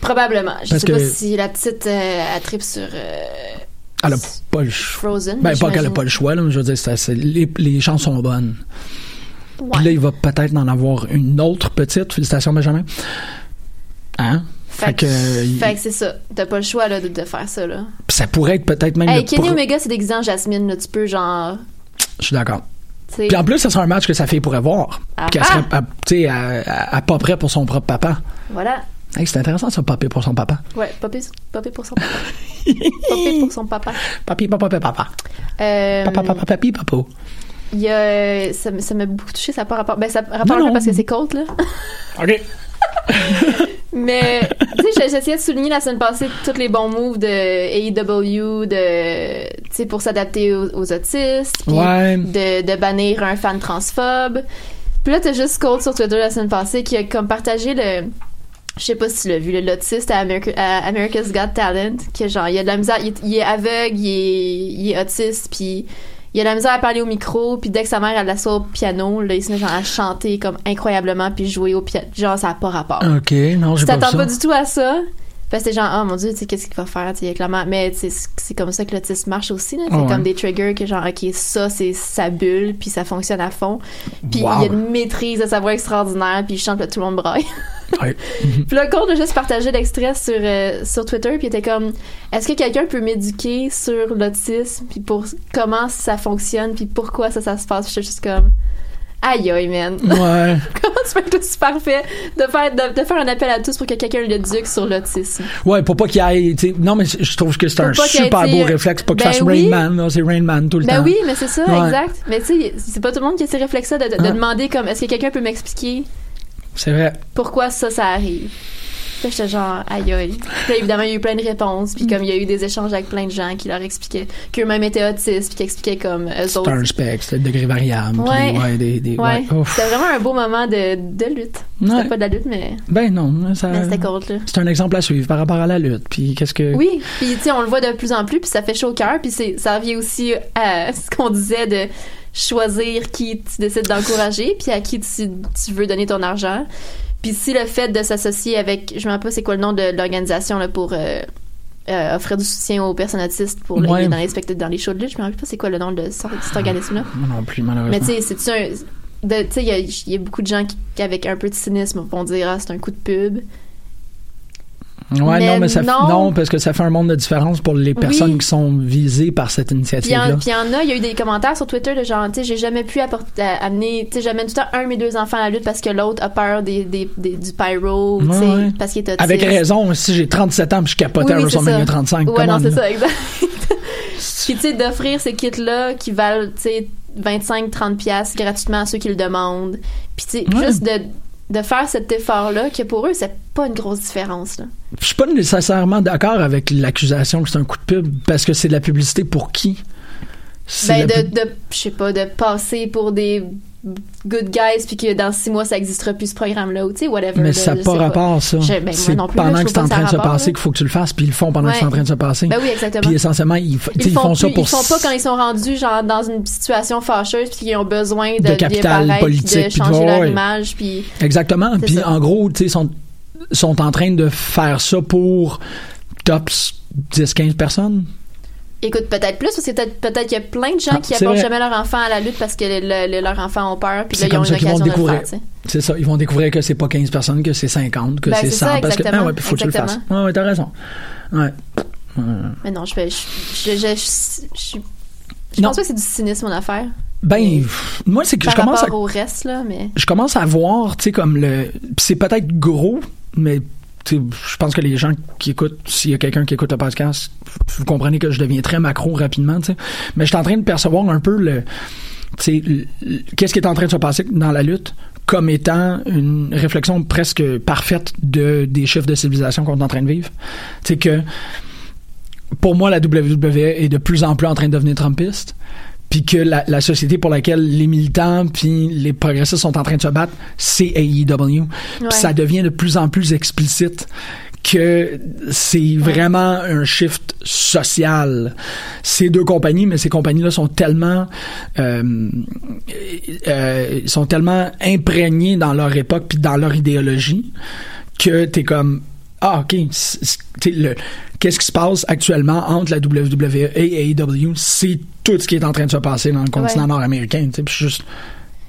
Probablement. Je Parce sais que- pas si la petite euh, sur euh, Elle a pas le choix. Frozen. Ben, pas qu'elle a pas le choix, là, mais je veux dire, les, les chansons sont bonnes. Ouais. Puis là, il va peut-être en avoir une autre petite. Félicitations, Benjamin. Hein? Fait, que, Fait que c'est ça. T'as pas le choix là, de, de faire ça. Là. puis ça pourrait être peut-être même Hey, Kenny pro- Omega, c'est déguisé en Jasmine. Là. Tu peux, genre. Je suis d'accord. Puis en plus, ça sera un match que sa fille pourrait voir. Ah. Qu'elle serait, à- tu sais, à, à- à pas près pour son propre papa. Voilà. Hey, c'est intéressant, ça, papier pour son papa. Ouais, popé pour son papa. popé pour son papa. *laughs* Papier, papa, papa, papa. Euh, Papa, papa, papi, papa. Il y a. Ça, m'a beaucoup touché, ça n'a pas rapport. Ben, ça rapporte Non, parce que c'est cold, là. *laughs* OK. *laughs* Mais, tu sais, j'ai- j'essayais de souligner la semaine passée tous les bons moves de AEW, de, tu sais, pour s'adapter aux, aux autistes, puis Ouais. de, de bannir un fan transphobe. Puis là, t'as juste Cold sur Twitter la semaine passée qui a comme partagé le, je sais pas si tu l'as vu, le l'autiste à, America- à America's Got Talent, que genre, il a de la misère, il est, il est aveugle, il est, il est autiste, puis il a de la misère à parler au micro, puis dès que sa mère elle l'assoit au piano, là, il se met genre à chanter comme incroyablement, puis jouer au piano. Genre, ça a pas rapport. OK, non, Tu pas pas du tout à ça? Parce que t'es genre, oh mon dieu, tu sais, qu'est-ce qu'il va faire, tu sais, clairement. Mais c'est c'est comme ça que l'autisme marche aussi, là. C'est ouais. comme des triggers que genre, ok, ça, c'est sa bulle, puis ça fonctionne à fond. Puis Wow. il y a une maîtrise de sa voix extraordinaire, puis il chante, là, tout le monde braille. *laughs* Ouais. *laughs* Puis là, Cold a juste partagé l'extrait sur, euh, sur Twitter, puis il était comme Est-ce que quelqu'un peut m'éduquer sur l'autisme, puis pour comment ça fonctionne, puis pourquoi ça, ça se passe? Puis juste comme Aïe, aïe, man. Ouais. *laughs* comment tu peux être aussi parfait? De faire, de, de faire un appel à tous pour que quelqu'un l'éduque sur l'autisme? Ouais, pour pas qu'il aille. Non, mais je trouve que c'est un Pour super beau réflexe. Pas qu'il Ben fasse oui. Rain Man, là, c'est Rain Man tout le Ben temps. oui, mais c'est ça, Ouais. exact. Mais tu sais, c'est pas tout le monde qui a ces réflexes-là de, de- de demander comme Est-ce que quelqu'un peut m'expliquer C'est vrai. pourquoi ça, ça arrive? Puis là, j'étais genre, aïe aïe. Puis évidemment, il y a eu plein de réponses. Puis comme il y a eu des échanges avec plein de gens qui leur expliquaient qu'eux-mêmes étaient autistes, puis qui expliquaient comme eux autres. un spectre, c'est le degré variable. puis Ouais. ouais, des, des, Ouais. C'était vraiment un beau moment de, de lutte. Ouais. C'était pas de la lutte, mais, Ben non, ça. mais c'était cool, là. C'est un exemple à suivre par rapport à la lutte. Puis qu'est-ce que. Oui, puis tu sais, on le voit de plus en plus, puis ça fait chaud au cœur, puis c'est- ça revient aussi à *laughs* ce qu'on disait de choisir qui tu décides d'encourager, puis à qui tu, tu veux donner ton argent. Puis si le fait de s'associer avec, je me rappelle pas c'est quoi le nom de l'organisation là pour euh, euh, offrir du soutien aux personnes autistes pour Ouais. dans les spectacles, dans les shows de lutte, je me rappelle pas c'est quoi le nom de ce- cet organisme-là. Moi non plus, malheureusement. Mais tu sais, c'est un. de- Tu sais, il y a- il y, a beaucoup de gens qui, qui, avec un peu de cynisme, vont dire Ah, c'est un coup de pub. Ouais, Mais non, mais ça, non. non, parce que ça fait un monde de différence pour les personnes Oui. qui sont visées par cette initiative-là. puis il y en a, il y a eu des commentaires sur Twitter de genre, tu sais, j'ai jamais pu apporter, à- amener, tu sais, j'amène tout le temps un de mes deux enfants à la lutte parce que l'autre a peur des, des, des- du pyro, tu sais, Ouais, parce qu'il est autiste. Avec raison, si j'ai 37 ans puis je capotais Oui, à WrestleMania ça. 35. Ouais, come non, on, c'est ça, exact. *laughs* Puis, tu sais, d'offrir ces kits-là qui valent, tu sais, 25-30$ piastres gratuitement à ceux qui le demandent. Puis, tu sais, juste de, de faire cet effort-là, que pour eux, c'est pas une grosse différence, là. Je suis pas nécessairement d'accord avec l'accusation que c'est un coup de pub parce que c'est de la publicité pour qui? Ben, de, pub- de je sais pas, de passer pour des good guys puis que dans six mois ça existera plus ce programme-là ou tu sais whatever. Mais là, ça n'a pas rapport, ça. Je- ben, c'est plus, là, pendant je que c'est en que train de se passer là. qu'il faut que tu le fasses, puis ils le font pendant que Ouais. c'est en train de se passer. Ben oui, exactement. Puis essentiellement, ils, Ils ils font, font ça plus- pour ils font pas quand ils sont rendus genre dans une situation fâcheuse puis qu'ils ont besoin de, De capital puis politique, de puis changer leur ouais. image puis Exactement. Puis ça. en gros, tu sais, sont, sont en train de faire ça pour tops 10-15 personnes. Écoute peut-être plus parce que peut-être peut-être qu'il y a plein de gens Ah, qui apportent vrai. jamais leur enfant à la lutte parce que le- le- leurs enfants ont peur puis là ils ont une occasion de le découvrir. faire. C'est ça. Ils vont découvrir que c'est pas 15 personnes, que c'est 50, que Ben, c'est c'est 100. ça, parce que, ben ouais, puis faut que tu le fasses. Exactement. Ouais, ouais, t'as raison. Ouais. Mais non, je, fais- je, je, je, je, je, je Non. pense pas que c'est du cynisme mon affaire. Ben, moi, c'est que Par je commence à au reste, là, mais. je commence à voir, tu sais, comme le. c'est peut-être gros, mais je pense que les gens qui écoutent, s'il y a quelqu'un qui écoute le podcast, vous comprenez que je deviens très macro rapidement. Mais je suis en train de percevoir un peu le. Qu'est-ce qui est en train de se passer dans la lutte comme étant une réflexion presque parfaite de, des chiffres de civilisation qu'on est en train de vivre. Sais que pour moi, la WWE est de plus en plus en train de devenir trumpiste. Puis que la, la société pour laquelle les militants puis les progressistes sont en train de se battre, c'est AEW. Ouais. Ça devient de plus en plus explicite que c'est vraiment un shift social. Ces deux compagnies, mais ces compagnies-là sont tellement euh, euh, sont tellement imprégnées dans leur époque puis dans leur idéologie que t'es comme ah ok qu'est-ce qui se passe actuellement entre la WWE et AEW c'est tout ce qui est en train de se passer dans le continent Ouais. nord-américain puis juste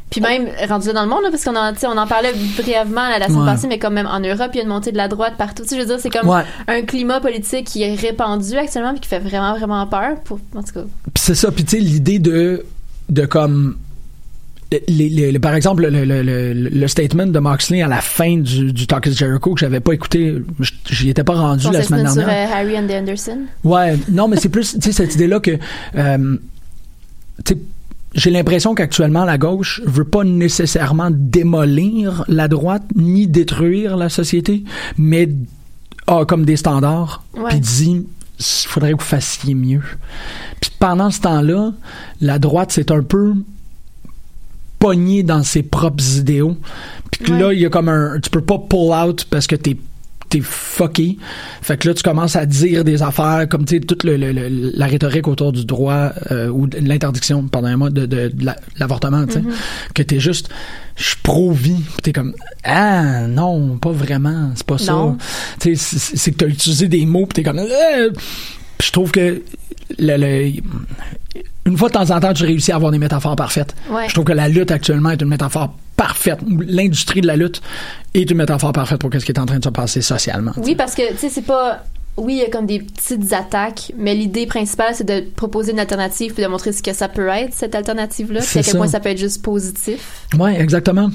Puis même rendu là dans le monde, là, parce qu'on en, on en parlait brièvement la, la semaine Ouais. passée, mais comme même en Europe, il y a une montée de la droite partout. Je veux dire, c'est comme Ouais. un climat politique qui est répandu actuellement puis qui fait vraiment, vraiment peur. Pour, en tout cas. C'est ça, puis tu sais, l'idée de, de comme. Les- les- les- par exemple, le, le, le, le statement de Moxley à la fin du, du Talk is Jericho que j'avais pas écouté, j'y étais pas rendu Son la semaine statement sur dernière. euh, Harry and Anderson? Ouais, non, mais c'est plus, cette idée-là que, euh, j'ai l'impression qu'actuellement, la gauche veut pas nécessairement démolir la droite ni détruire la société, mais a comme des standards, puis dit, il faudrait que vous fassiez mieux. Puis pendant ce temps-là, la droite, c'est un peu pogné dans ses propres idéaux. Puis que Ouais. là, il y a comme un... Tu peux pas pull out parce que t'es t'es fucké. Fait que là, tu commences à dire des affaires comme, tu sais, toute le, le- le- la rhétorique autour du droit euh, ou de l'interdiction, pardonnez-moi, de, de, de la- l'avortement, tu sais. Mm-hmm. Que t'es juste, je pro-vie. T'es comme, ah, non, pas vraiment, c'est pas ça. Non. Tu sais, c'est- que t'as utilisé des mots, puis t'es comme, Euh. Je trouve que le, le- une fois de temps en temps, tu réussis à avoir des métaphores parfaites. Ouais. Je trouve que la lutte actuellement est une métaphore parfaite. L'industrie de la lutte est une métaphore parfaite pour ce qui est en train de se passer socialement. Oui, parce que, tu sais, c'est pas. Oui, il y a comme des petites attaques, mais l'idée principale, c'est de proposer une alternative puis de montrer ce que ça peut être, cette alternative-là, puis à quel ça. point ça peut être juste positif. Ouais, exactement.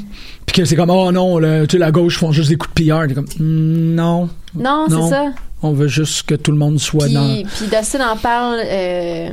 Puis que c'est comme, oh non, le- tu sais, la gauche font juste des coups de. T'es comme, Mm, non. Non, c'est ça. On veut juste que tout le monde soit Puis, dans. puis Dustin en parle, euh,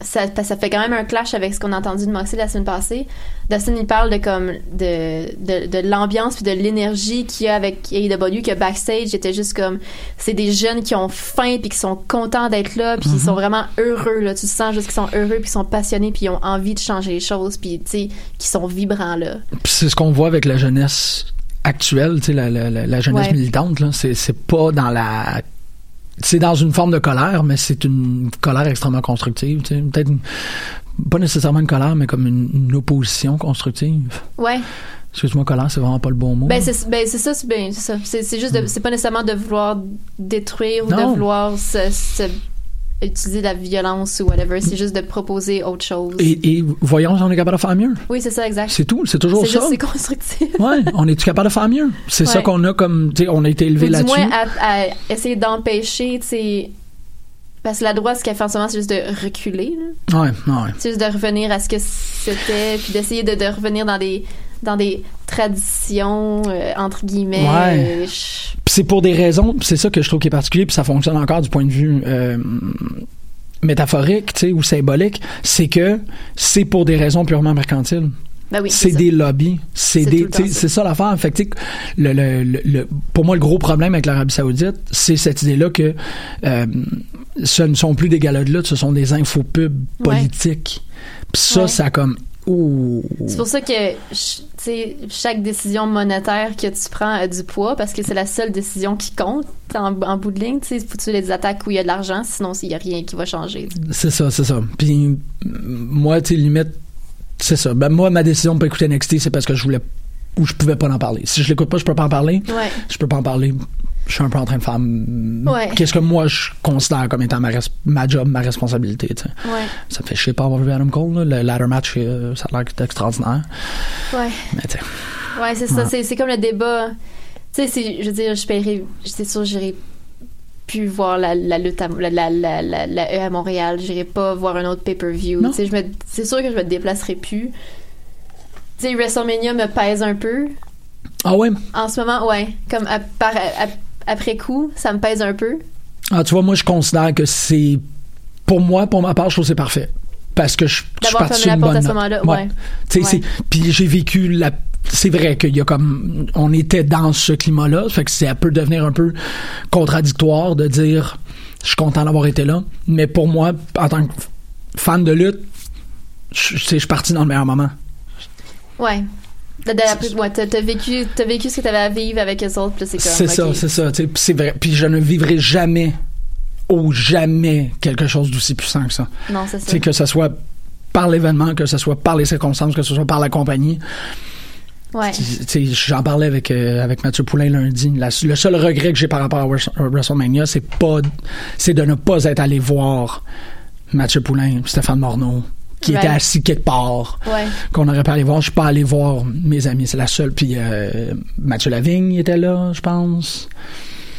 ça, fait quand même un clash avec ce qu'on a entendu de Moxley la semaine passée. Dustin, il parle de comme de, de, de l'ambiance puis de l'énergie qu'il y a avec AEW, que backstage était juste comme c'est des jeunes qui ont faim puis qui sont contents d'être là puis Mhm. ils sont vraiment heureux là. Tu sens juste qu'ils sont heureux puis qu'ils sont passionnés puis ils ont envie de changer les choses puis tu sais qu'ils sont vibrants là. Puis c'est ce qu'on voit avec la jeunesse actuelle, tu sais, la, la, la- la jeunesse Ouais. militante, là. C'est pas dans la. C'est dans une forme de colère, mais c'est une colère extrêmement constructive, tu sais. Peut-être pas nécessairement une colère, mais comme une, une opposition constructive. Ouais. Excuse-moi, colère, c'est vraiment pas le bon mot. Ben c'est ben, c'est ça, c'est ben, c'est ça. C'est c'est juste de- c'est pas nécessairement de vouloir détruire ou Non. de vouloir se, se- utiliser la violence ou whatever, c'est juste de proposer autre chose. et, et voyons si on est capable de faire mieux. Oui, c'est ça exact. C'est tout, c'est toujours ça. c'est constructif. Ouais, on est capable de faire mieux? C'est ça qu'on a comme, tu sais, on a été élevé du là-dessus. moins à, à essayer d'empêcher, tu sais parce que la droite ce qu'elle fait en ce moment c'est juste de reculer là. Ouais, ouais. C'est juste de revenir à ce que c'était puis d'essayer de, de revenir dans des dans des traditions euh, entre guillemets Ouais. c'est pour des raisons, c'est ça que je trouve qui est particulier, puis ça fonctionne encore du point de vue euh, métaphorique, tu sais, ou symbolique, c'est que c'est pour des raisons purement mercantiles. Ben oui, c'est des lobbies, c'est des, c'est ça l'affaire. Fait que, le, le, le, pour moi, le gros problème avec l'Arabie Saoudite, c'est cette idée-là que euh, ce ne sont plus des galas de lutte, ce sont des infopubs Ouais. politiques. Puis ça, Ouais. ça a comme. C'est pour ça que chaque décision monétaire que tu prends a du poids parce que c'est la seule décision qui compte en, en bout de ligne. Faut que tu les attaques où il y a de l'argent, sinon il n'y a rien qui va changer. C'est ça, c'est ça. Puis moi, tu limite, c'est ça. Ben, moi, ma décision de pas écouter NXT, c'est parce que je voulais ou je pouvais pas en parler. Si je l'écoute pas, je peux pas en parler. Ouais. Je peux pas en parler. Je suis un peu en train de faire Ouais. qu'est-ce que moi je considère comme étant ma, job, ma responsabilité. Ouais. Ça me fait chier pas avoir vu Adam Cole. là. Le ladder match, euh, ça a l'air extraordinaire. Ouais. Mais tu Ouais, c'est ça. Ouais. C'est, c'est comme le débat. Tu sais, je veux dire, je paierai. C'est sûr, j'irai plus voir la, la lutte à, la, la, la, E à Montréal. J'irai pas voir un autre pay-per-view. C'est sûr que je me déplacerai plus. Tu sais, WrestleMania me pèse un peu. Ah ouais? En ce moment, ouais. Comme à- par- à- après coup, ça me pèse un peu. Ah, tu vois, moi, je considère que c'est. Pour moi, pour ma part, je trouve que c'est parfait. Parce que je, je suis parti une bonne à ce moment-là, ouais. Tu sais, Ouais. c'est- Puis j'ai vécu la. C'est vrai qu'il y a comme. On était dans ce climat-là. Fait que ça peut devenir un peu contradictoire de dire je suis content d'avoir été là. Mais pour moi, en tant que fan de lutte, je je suis parti dans le meilleur moment. Ouais. T'as, ouais, vécu, vécu ce que t'avais à vivre avec eux autres, c'est comme. C'est ça, c'est ça. c'est vrai. Puis je ne vivrai jamais, ou jamais, quelque chose d'aussi puissant que ça. Non, c'est ça. que ce soit par l'événement, que ce soit par les circonstances, que ce soit par la compagnie. Ouais. J'en parlais avec, euh, avec Mathieu Poulain lundi. La- le seul regret que j'ai par rapport à à WrestleMania, c'est pas, c'est de ne pas être allé voir Mathieu Poulain, Stéphane Morneau, qui Right. était assis quelque part, Ouais. qu'on aurait pu aller voir. Je suis pas allé voir mes amis, c'est la seule. Puis euh, Mathieu Lavigne était là, je pense.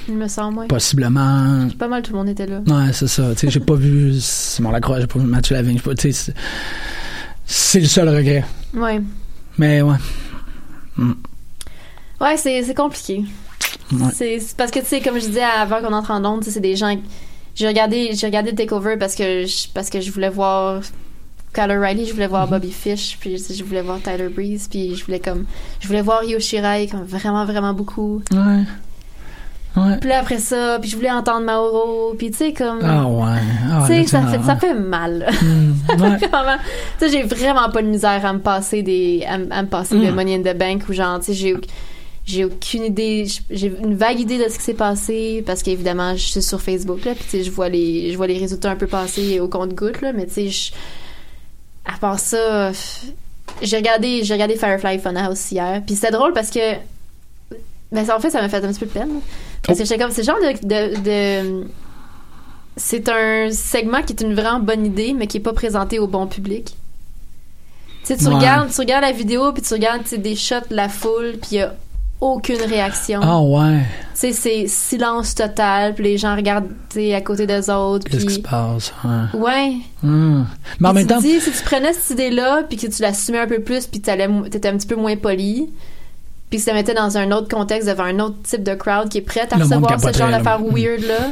Il me semble, ouais. Possiblement. Pas mal, tout le monde était là. Ouais, c'est ça. Tu sais, j'ai pas vu Simon Lacroix, j'ai pas vu Mathieu Lavigne. tu sais, c'est- le seul regret. Ouais. Mais ouais. Mm. Ouais, c'est, compliqué. Ouais. C'est, parce que, tu sais, comme je disais avant qu'on entre en onde, c'est des gens. J'ai regardé, j'ai regardé le Takeover parce que, je, parce que je voulais voir Kyle O'Reilly, je voulais voir Mm-hmm. Bobby Fish, puis je voulais voir Tyler Breeze, puis je voulais comme. Je voulais voir Yoshirai comme vraiment, vraiment beaucoup. Ouais. Ouais. Puis là, après ça, puis je voulais entendre Mauro, puis tu sais, comme. Ah ouais. Ah, tu sais, ça, fait, ça fait mal. Mm, *laughs* ouais. Tu sais, j'ai vraiment pas de misère à me passer des, à, me- à me passer de Mm. Money in the Bank ou genre, tu sais, j'ai, j'ai aucune idée, j'ai une vague idée de ce qui s'est passé parce qu'évidemment, je suis sur Facebook, là, puis tu sais, je vois les, je vois les résultats un peu passer au compte-goutte, là, mais tu sais, je- à part ça, j'ai regardé, j'ai regardé Firefly Funhouse hier, puis c'était drôle parce que, ben, ça, en fait, ça m'a fait un petit peu de peine, parce que j'étais comme, c'est genre de, de, de- c'est un segment qui est une vraiment bonne idée, mais qui est pas présenté au bon public. Tu sais, tu Ouais. regardes, tu regardes la vidéo, puis tu regardes des shots de la foule, puis il y a aucune réaction. Ah ouais. Tu sais, c'est silence total, puis les gens regardent tu à côté des autres, Qu'est-ce qui se passe? Ouais. Ouais. Mm. Mais en même tu temps. te dis, si tu prenais cette idée-là, puis que tu l'assumais un peu plus, puis tu étais un petit peu moins poli, puis que ça mettait dans un autre contexte devant un autre type de crowd qui est prêt à Le recevoir ce genre d'affaires Mm. weird-là,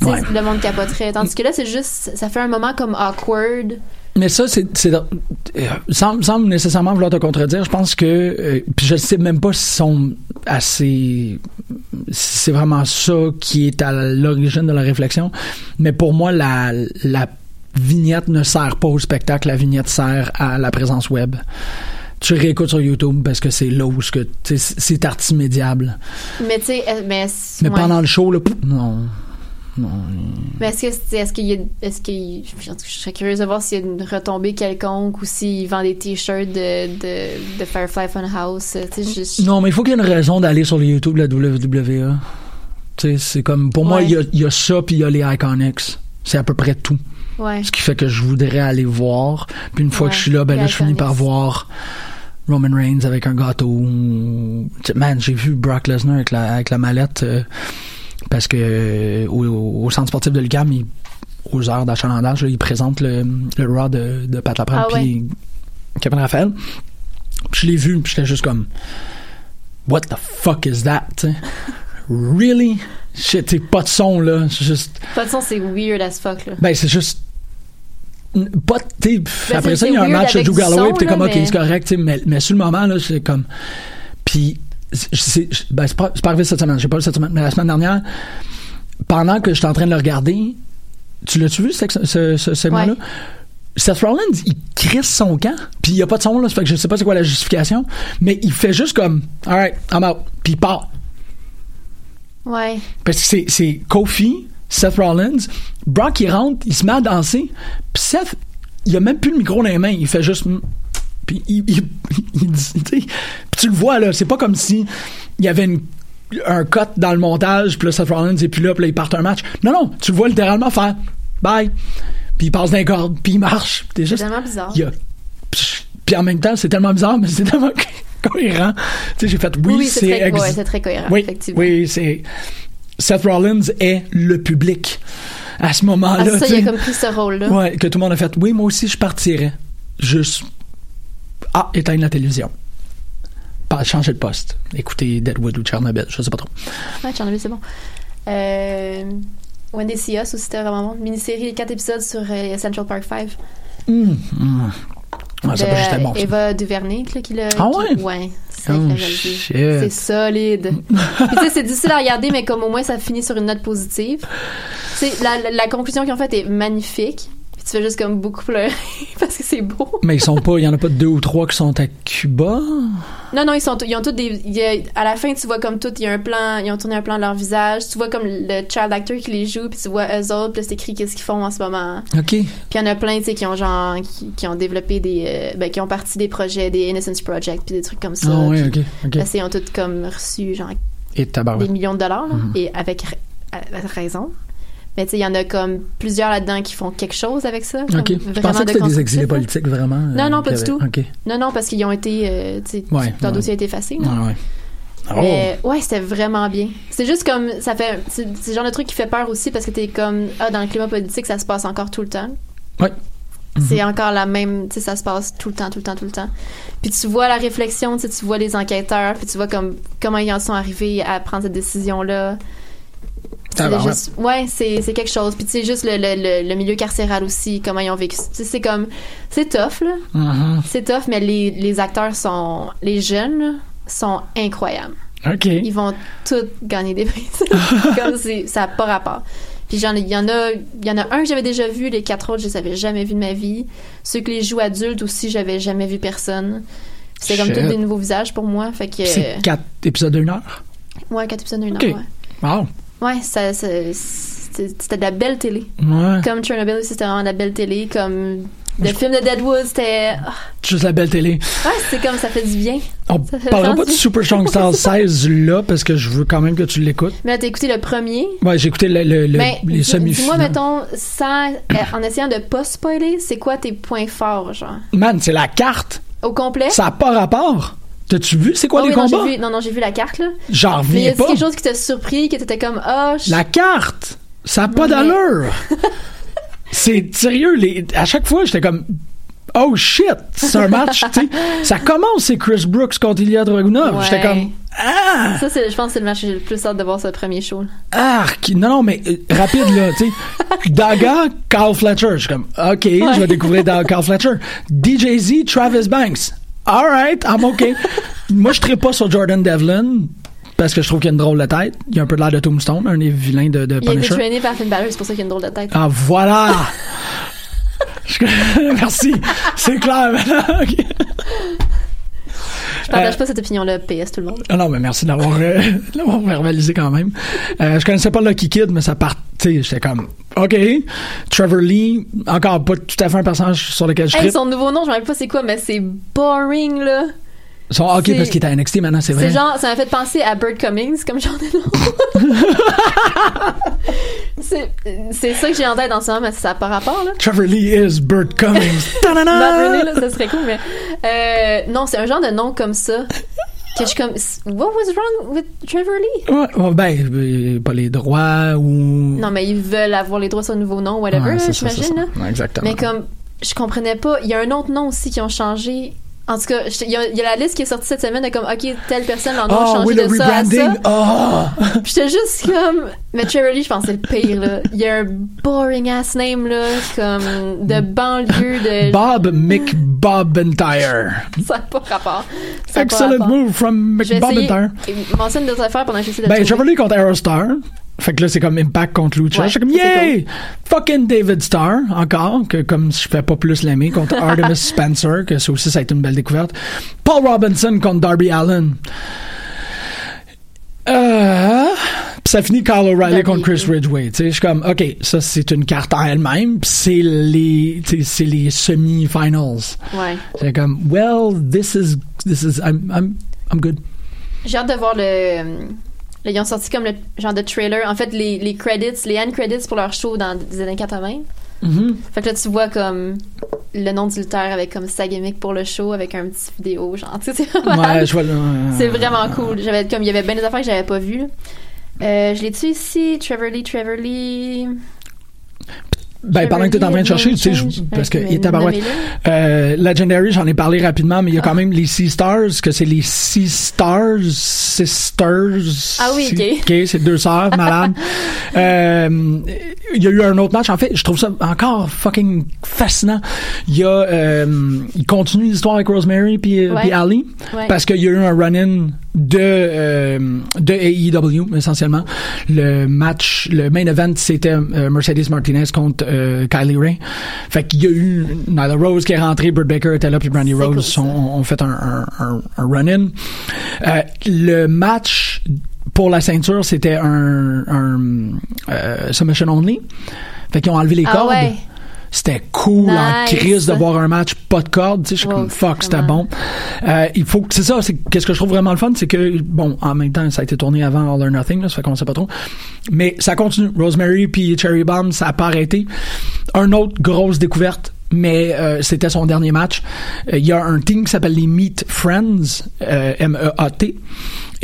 tu Ouais. le monde capoterait. Tandis que là, c'est juste, ça fait un moment comme awkward. Mais ça, c'est, c'est euh, sans, sans nécessairement vouloir te contredire, je pense que, euh, puis je sais même pas s'ils sont assez, si c'est vraiment ça qui est à l'origine de la réflexion, mais pour moi, la, la vignette ne sert pas au spectacle, la vignette sert à la présence web. Tu réécoutes sur YouTube parce que c'est là où ce que, c'est artimédiable. Mais tu sais, euh, mais... Mais ouais. pendant le show, là, non. Non. Mais est-ce que est-ce qu'il y a est-ce qu'il je je serais curieuse de voir s'il y a une retombée quelconque ou s'il vend des t-shirts de, de, de Firefly Funhouse. juste. Non, mais il faut qu'il y ait une raison d'aller sur le YouTube de la WWE. C'est comme, pour moi, il y a, y a ça, puis il y a les Iconics. C'est à peu près tout. Ouais. Ce qui fait que je voudrais aller voir. Puis une fois que je suis là, ben là, je finis par voir Roman Reigns avec un gâteau. Man, j'ai vu Brock Lesnar avec la, avec la mallette euh, parce que euh, au, au centre sportif de l'UQAM, il- aux heures d'achalandage, là, il présente le, le Raw de, de Pat Laprade Ah ouais. puis Kevin Raphaël. Puis je l'ai vu, puis j'étais juste comme What the fuck is that? *laughs* really? Shit, t'sais, pas de son là. Juste. De toute façon, c'est weird as fuck, là. Ben, c'est juste. Pas, Ben, après ça, il y a un match de avec Drew Galloway, son, t'es comme, ok, mais- c'est correct, mais, mais sur le moment, là, c'est comme. Puis, c'est- ben, pas, pas arrivé cette semaine, j'ai pas lu cette semaine, mais la semaine dernière, pendant que j'étais en train de le regarder, tu l'as-tu vu, ce, ce, ce segment-là? Ouais. Seth Rollins, il crisse son camp, puis il y a pas de son, là, ça fait que je sais pas c'est quoi la justification, mais il fait juste comme, alright, I'm out, puis il part. Ouais. Parce que c'est, Kofi, Seth Rollins, Brock il rentre, il se met à danser, puis Seth, il a même plus le micro dans les mains, il fait juste mm, puis il, il, il dit, puis tu le vois là, c'est pas comme si il y avait une- un cut dans le montage, puis là Seth Rollins et puis là, puis là il part un match. Non non, tu le vois littéralement faire bye, puis il passe d'un corde, puis il marche. C'est tellement bizarre. a- puis en même temps, c'est tellement bizarre, mais c'est tellement cohérent. Tu sais, j'ai fait oui, c'est très- ex- ouais, c'est très cohérent, Oui, effectivement. oui, c'est Seth Rollins est le public à ce moment-là. Ah, ça, il a comme pris ce rôle-là. Ouais, que tout le monde a fait. Oui, moi aussi, je partirais. Juste. Ah, éteindre la télévision. Pas changer de poste. Écouter Deadwood ou Chernobyl, je sais pas trop. Ouais, Tchernobyl, c'est bon. Euh, Wendy Sios aussi, c'était vraiment bon. Mini-série, 4 épisodes sur euh, Central Park 5. Hum, hum. Ouais, ça peut bon. ça. Eva Duvernay, là, qui l'a. Ah qui- ouais? Ouais. C'est Oh, solide. *laughs* Tu sais, c'est difficile à regarder, mais comme au moins ça finit sur une note positive. Tu sais, la, la, la conclusion qu'ils ont faite est magnifique. Puis tu fais juste comme beaucoup pleurer *laughs* parce que c'est beau. Mais ils sont pas, il y en a pas deux ou trois qui sont à Cuba? Non, non, ils sont, ils ont tous des, il y a- à la fin, tu vois comme tout, il y a un plan, ils ont tourné un plan de leur visage, tu vois comme le child actor qui les joue, puis tu vois eux autres, puis c'est écrit qu'est-ce qu'ils font en ce moment. OK. Puis il y en a plein, tu sais, qui ont genre, qui, qui ont développé des, euh, ben, qui ont parti des projets, des Innocence Project, puis des trucs comme ça. Ah ouais, Puis ok, ok. c'est- ils ont tous comme reçu, genre, Et des millions de dollars, là, Mhm. et avec, avec raison. Mais tu sais, il y en a comme plusieurs là-dedans qui font quelque chose avec ça. OK. Je pensais que c'était des exilés là. politiques, vraiment. Non, euh, non, pas qu'il y du tout. Non, non, parce qu'ils ont été, euh, tu sais, Ouais, leur ouais. dossier a été effacé. là. Ah ouais. Oh. Mais ouais, c'était vraiment bien. C'est juste comme ça fait c'est c'est le genre de truc qui fait peur aussi parce que t'es comme ah dans le climat politique ça se passe encore tout le temps. Ouais. C'est encore la même, tu sais, ça se passe tout le temps, tout le temps, tout le temps. Puis tu vois la réflexion, tu vois les enquêteurs, puis tu vois comme comment ils en sont arrivés à prendre cette décision-là. C'est juste- ouais, c'est c'est quelque chose. Puis tu sais, juste le, le, le, milieu carcéral aussi, comment ils ont vécu. C'est comme, c'est tough, là. Mhm. C'est tough, mais les, les acteurs sont, les jeunes, sont incroyables. OK. Ils vont tous gagner des prix. *laughs* Comme ça n'a pas rapport. Puis il y en a, il y en a un que j'avais déjà vu, les quatre autres, je les avais jamais vus de ma vie. Ceux que les jouent adultes aussi, j'avais jamais vu personne. C'est comme tous des nouveaux visages pour moi. Fait que, C'est quatre épisodes d'une heure? ouais, quatre épisodes d'une heure, ouais. Wow. Ouais, ça, ça- c'était, de la belle télé. Ouais. Comme Chernobyl aussi, c'était vraiment de la belle télé. Comme le film de Deadwood, c'était, ah, Juste la belle télé. ouais, c'est comme ça fait du bien. On parlera pas de du- Super Strong Style *laughs* 16 là parce que je veux quand même que tu l'écoutes. Mais t'as écouté le premier? Ouais, j'ai écouté le, le- le- Mais les semi-finales. Dis-moi, mettons, sans, euh, en essayant de pas spoiler, c'est quoi tes points forts, genre? Man, c'est la carte. Au complet? Ça n'a pas rapport. T'as-tu vu? C'est quoi Ah les oui, combats? vu, non, non, j'ai vu la carte, là. J'en reviens pas. quelque chose qui t'a surpris, que t'étais comme, je- La carte! Ça n'a pas mais- d'allure! *laughs* c'est sérieux, les, à chaque fois, j'étais comme. Oh shit! C'est un match, tu sais. *laughs* Ça commence, c'est Chris Brooks contre Ilya Dragunov. Ouais. J'étais comme. Ah! Ça, c'est, je pense que c'est le match que j'ai le plus hâte de voir, ce premier show. Arc! Non, non, mais euh, rapide, là, tu sais. *laughs* Daga, Carl Fletcher. Je suis comme, OK, je vais découvrir Da- Carl Fletcher. DJZ, Travis Banks. All right, I'm OK. *laughs* Moi, je ne pas sur Jordan Devlin parce que je trouve qu'il a une drôle de tête. Il a un peu de l'air de Tombstone, un des vilains de, de Il a été Punisher. traîné par Finn Balor, c'est pour ça qu'il a une drôle de tête. Ah, voilà! *laughs* *laughs* Merci. C'est clair maintenant. OK. Je partage Euh, pas cette opinion-là, PS tout le monde. Ah non, mais merci d'avoir euh, *laughs* de l'avoir verbalisé quand même. Euh, je connaissais pas Lucky Kid, mais ça part. Sais, j'étais comme, OK. Trevor Lee, encore pas tout à fait un personnage sur lequel je Hey, tripe. son nouveau nom, je me rappelle pas c'est quoi, mais c'est boring, là. Son, OK, c'est- parce qu'il est à NXT maintenant, c'est vrai. C'est genre, ça m'a fait penser à Bird Cummings, comme genre de nom. c'est, ça que j'ai en tête en ce moment, mais ça n'a pas rapport, là. Trevor Lee is Burt Cummings. *laughs* Rooney, là, ça serait cool, mais. Euh, non, c'est un genre de nom comme ça. Que je suis comme. What was wrong with Trevor Lee? Ouais, ben, euh, pas les droits ou. Non, mais ils veulent avoir les droits sur un nouveau nom, whatever, Ouais, j'imagine, là. Ouais, exactement. Mais comme, je comprenais pas. Il y a un autre nom aussi qui ont changé. En tout cas, il y, a- il y a la liste qui est sortie cette semaine de comme, OK, telle personne, leur nom a Ah, changé oui, le de ça à ça. Puis j'étais juste comme. Mais Lee, je pense c'est le pire, là. Il y a un boring ass name, là, comme de banlieue, de. Bob McBobentire. Ça n'a pas rapport. A pas Excellent rapport. move from Je vais essayer. McBobentire. Mentionne d'autres affaires pendant que j'essaie de Ben, Lee contre Aerostar. Fait que là, c'est comme Impact contre Lucha. Ouais, Je suis comme, yay! Fucking David Starr, encore, que comme je fais pas plus l'aimer, contre *laughs* Artemis Spencer, que ça aussi, ça a été une belle découverte. Paul Robinson contre Darby Allen. Euh, pis ça finit Kyle O'Reilly contre Chris. Ridgway. Je suis comme, OK, ça, c'est une carte en elle-même, pis c'est les, c'est les semi-finals. Ouais. C'est comme, well, this is, this is, I'm, I'm, I'm good. J'ai hâte de voir le. Là, ils ont sorti comme le genre de trailer. En fait, les, les credits, les end credits pour leur show dans les années 80. Mhm. Fait que là, tu vois comme le nom du lutteur avec comme sa gimmick pour le show avec un petit vidéo, genre, tu sais, c'est vraiment, Ouais, *laughs* je vois le- c'est vraiment cool. J'avais comme, il y avait bien des affaires que j'avais pas vues. Euh, je l'ai-tu ici? Trevor Lee, Trevor Lee. Ben, pendant que tu es en train de chercher, tu sais, je- parce que il est tabarouette. Euh, Legendary, j'en ai parlé rapidement, mais il y a quand même les Sea Stars, que c'est les Sea Stars, Sisters. Ah oui, ok. Ok, c'est deux sœurs *laughs* malades. Euh, il y a eu un autre match. En fait, je trouve ça encore fucking fascinant. Il y a, euh, il continue l'histoire avec Rosemary puis euh, Ouais. puis Ali, Ouais. parce qu'il y a eu un run-in de euh, de AEW essentiellement. Le match le main event c'était euh, Mercedes Martinez contre euh, Kylie Ray. Fait qu'il y a eu Nyla Rose qui est rentrée Britt Baker était là puis Brandy Rose ont, ont fait un, un, un, un run-in. Euh, le match pour la ceinture c'était un, un euh, submission only. Fait qu'ils ont enlevé les Ah cordes. ouais. C'était cool en crise de voir un match pas de cordes tu sais je suis Wow, comme fuck c'était bon. Euh, il faut que c'est ça c'est qu'est-ce que je trouve vraiment le fun c'est que bon en même temps ça a été tourné avant All or Nothing là, ça fait qu'on sait pas trop. Mais ça continue. Rosemary puis Cherry Bomb ça a pas arrêté. Un autre grosse découverte mais euh, c'était son dernier match. Euh, Il y a un team qui s'appelle les Meat Friends, euh, M-E-A-T,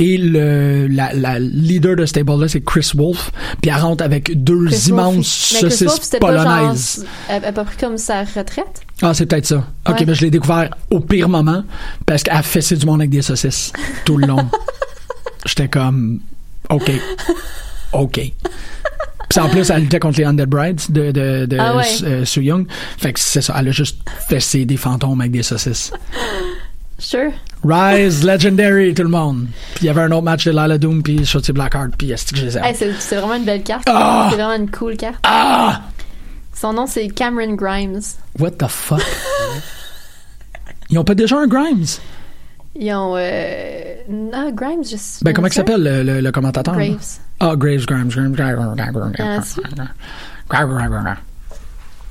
et le, la, la leader de ce stable-là, c'est Chris Wolf, puis elle rentre avec deux Chris immenses Wolf, mais Chris saucisses Wolf, c'était pas genre, polonaises. elle a pas pris comme sa retraite? Ah, c'est peut-être ça. OK, ben je l'ai découvert au pire moment parce qu'elle fessait du monde avec des saucisses tout le long. *laughs* J'étais comme OK. OK. Puis en plus, elle luttait contre les Undead Brides de, de, de Ah ouais. euh, Sue Young. Fait que c'est ça. Elle a juste fessé des fantômes avec des saucisses. Sure. Rise Legendary, tout le monde. Puis il y avait un autre match de Lila Doom puis Shotzi Blackheart puis est-ce que je les aime? Hey, c'est vraiment une belle carte. Ah! C'est vraiment une cool carte. Ah! Son nom, c'est Cameron Grimes. What the fuck? Ils ont pas déjà un Grimes? Ils ont. Euh... Ah, Grimes, je Ben, comment il s'appelle le, le, le commentateur? Graves. Ah, Graves, Grimes, Grimes, Grimes, Grimes, Grimes, Ah.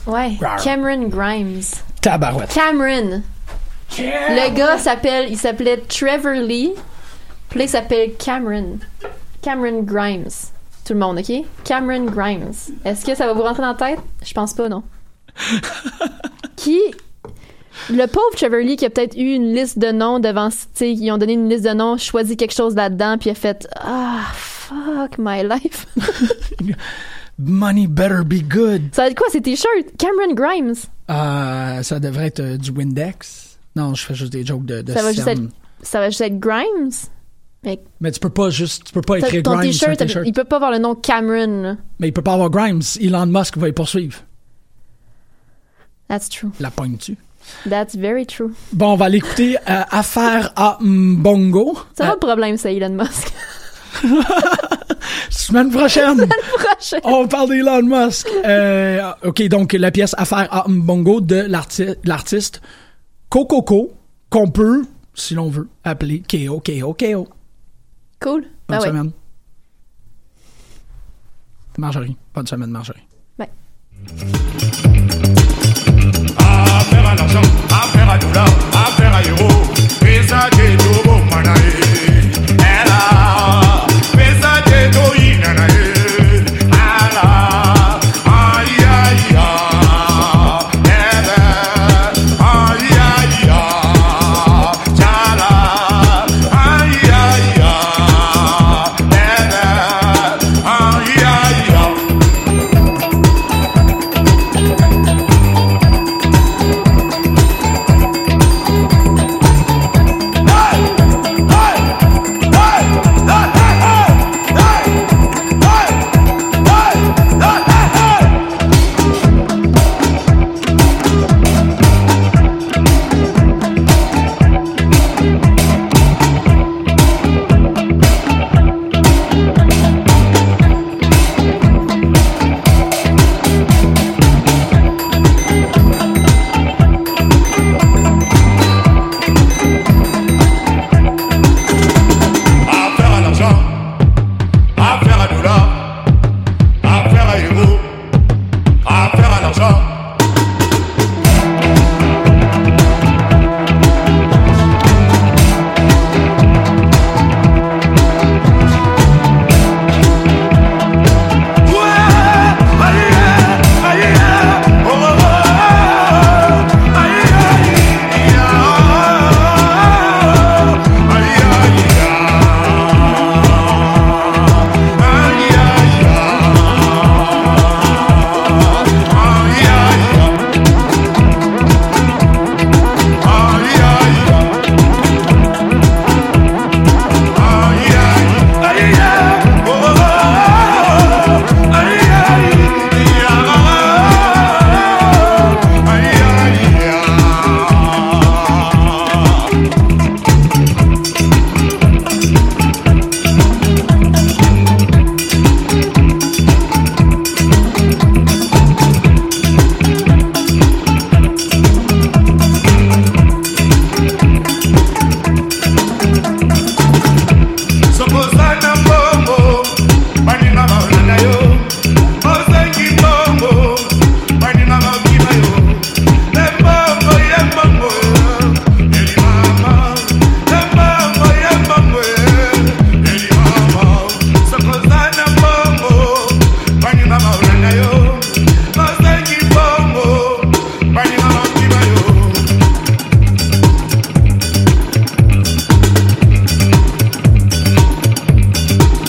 Ouais, Cameron Grimes. Tabarouette. Cameron. Le gars s'appelle, il s'appelait Trevor Lee. Puis il s'appelle Cameron. Cameron Grimes. Tout le monde, ok? Cameron Grimes. Est-ce que ça va vous rentrer dans la tête? Je pense pas, non. *laughs* qui. Le pauvre Trevor Lee qui a peut-être eu une liste de noms devant. Tu sais, ils ont donné une liste de noms, choisi quelque chose là-dedans, puis il a fait Ah, fuck my life. *laughs* Money better be good. ça va être quoi ces t-shirts? Cameron Grimes. Euh, ça devrait être euh, du Windex. Non, je fais juste des jokes de, de Ça va, juste être, ça va juste être Grimes? Mais Mais tu peux pas juste, tu peux pas écrire ton Grimes sur un t-shirt, il peut pas avoir le nom Cameron. là. Mais il peut pas avoir Grimes. Elon Musk va y poursuivre. That's true. La pogne-tu? That's very true. Bon, on va l'écouter. Euh, Affaire à Mbongo. C'est pas le problème, ça, Elon Musk. *laughs* *laughs* Semaine prochaine. prochaine. On parle d'Elon Musk. Euh, OK, donc la pièce Affaire à Mbongo de l'arti- l'artiste Kokoko, qu'on peut, si l'on veut, appeler K.O. K.O. K.O. Cool. Bonne Ben ouais. semaine. Marjorie. Bonne semaine, Marjorie. Bye. À l'argent, affaire à dollars, affaire à euros. Et ça, j'ai tout bon, manaï.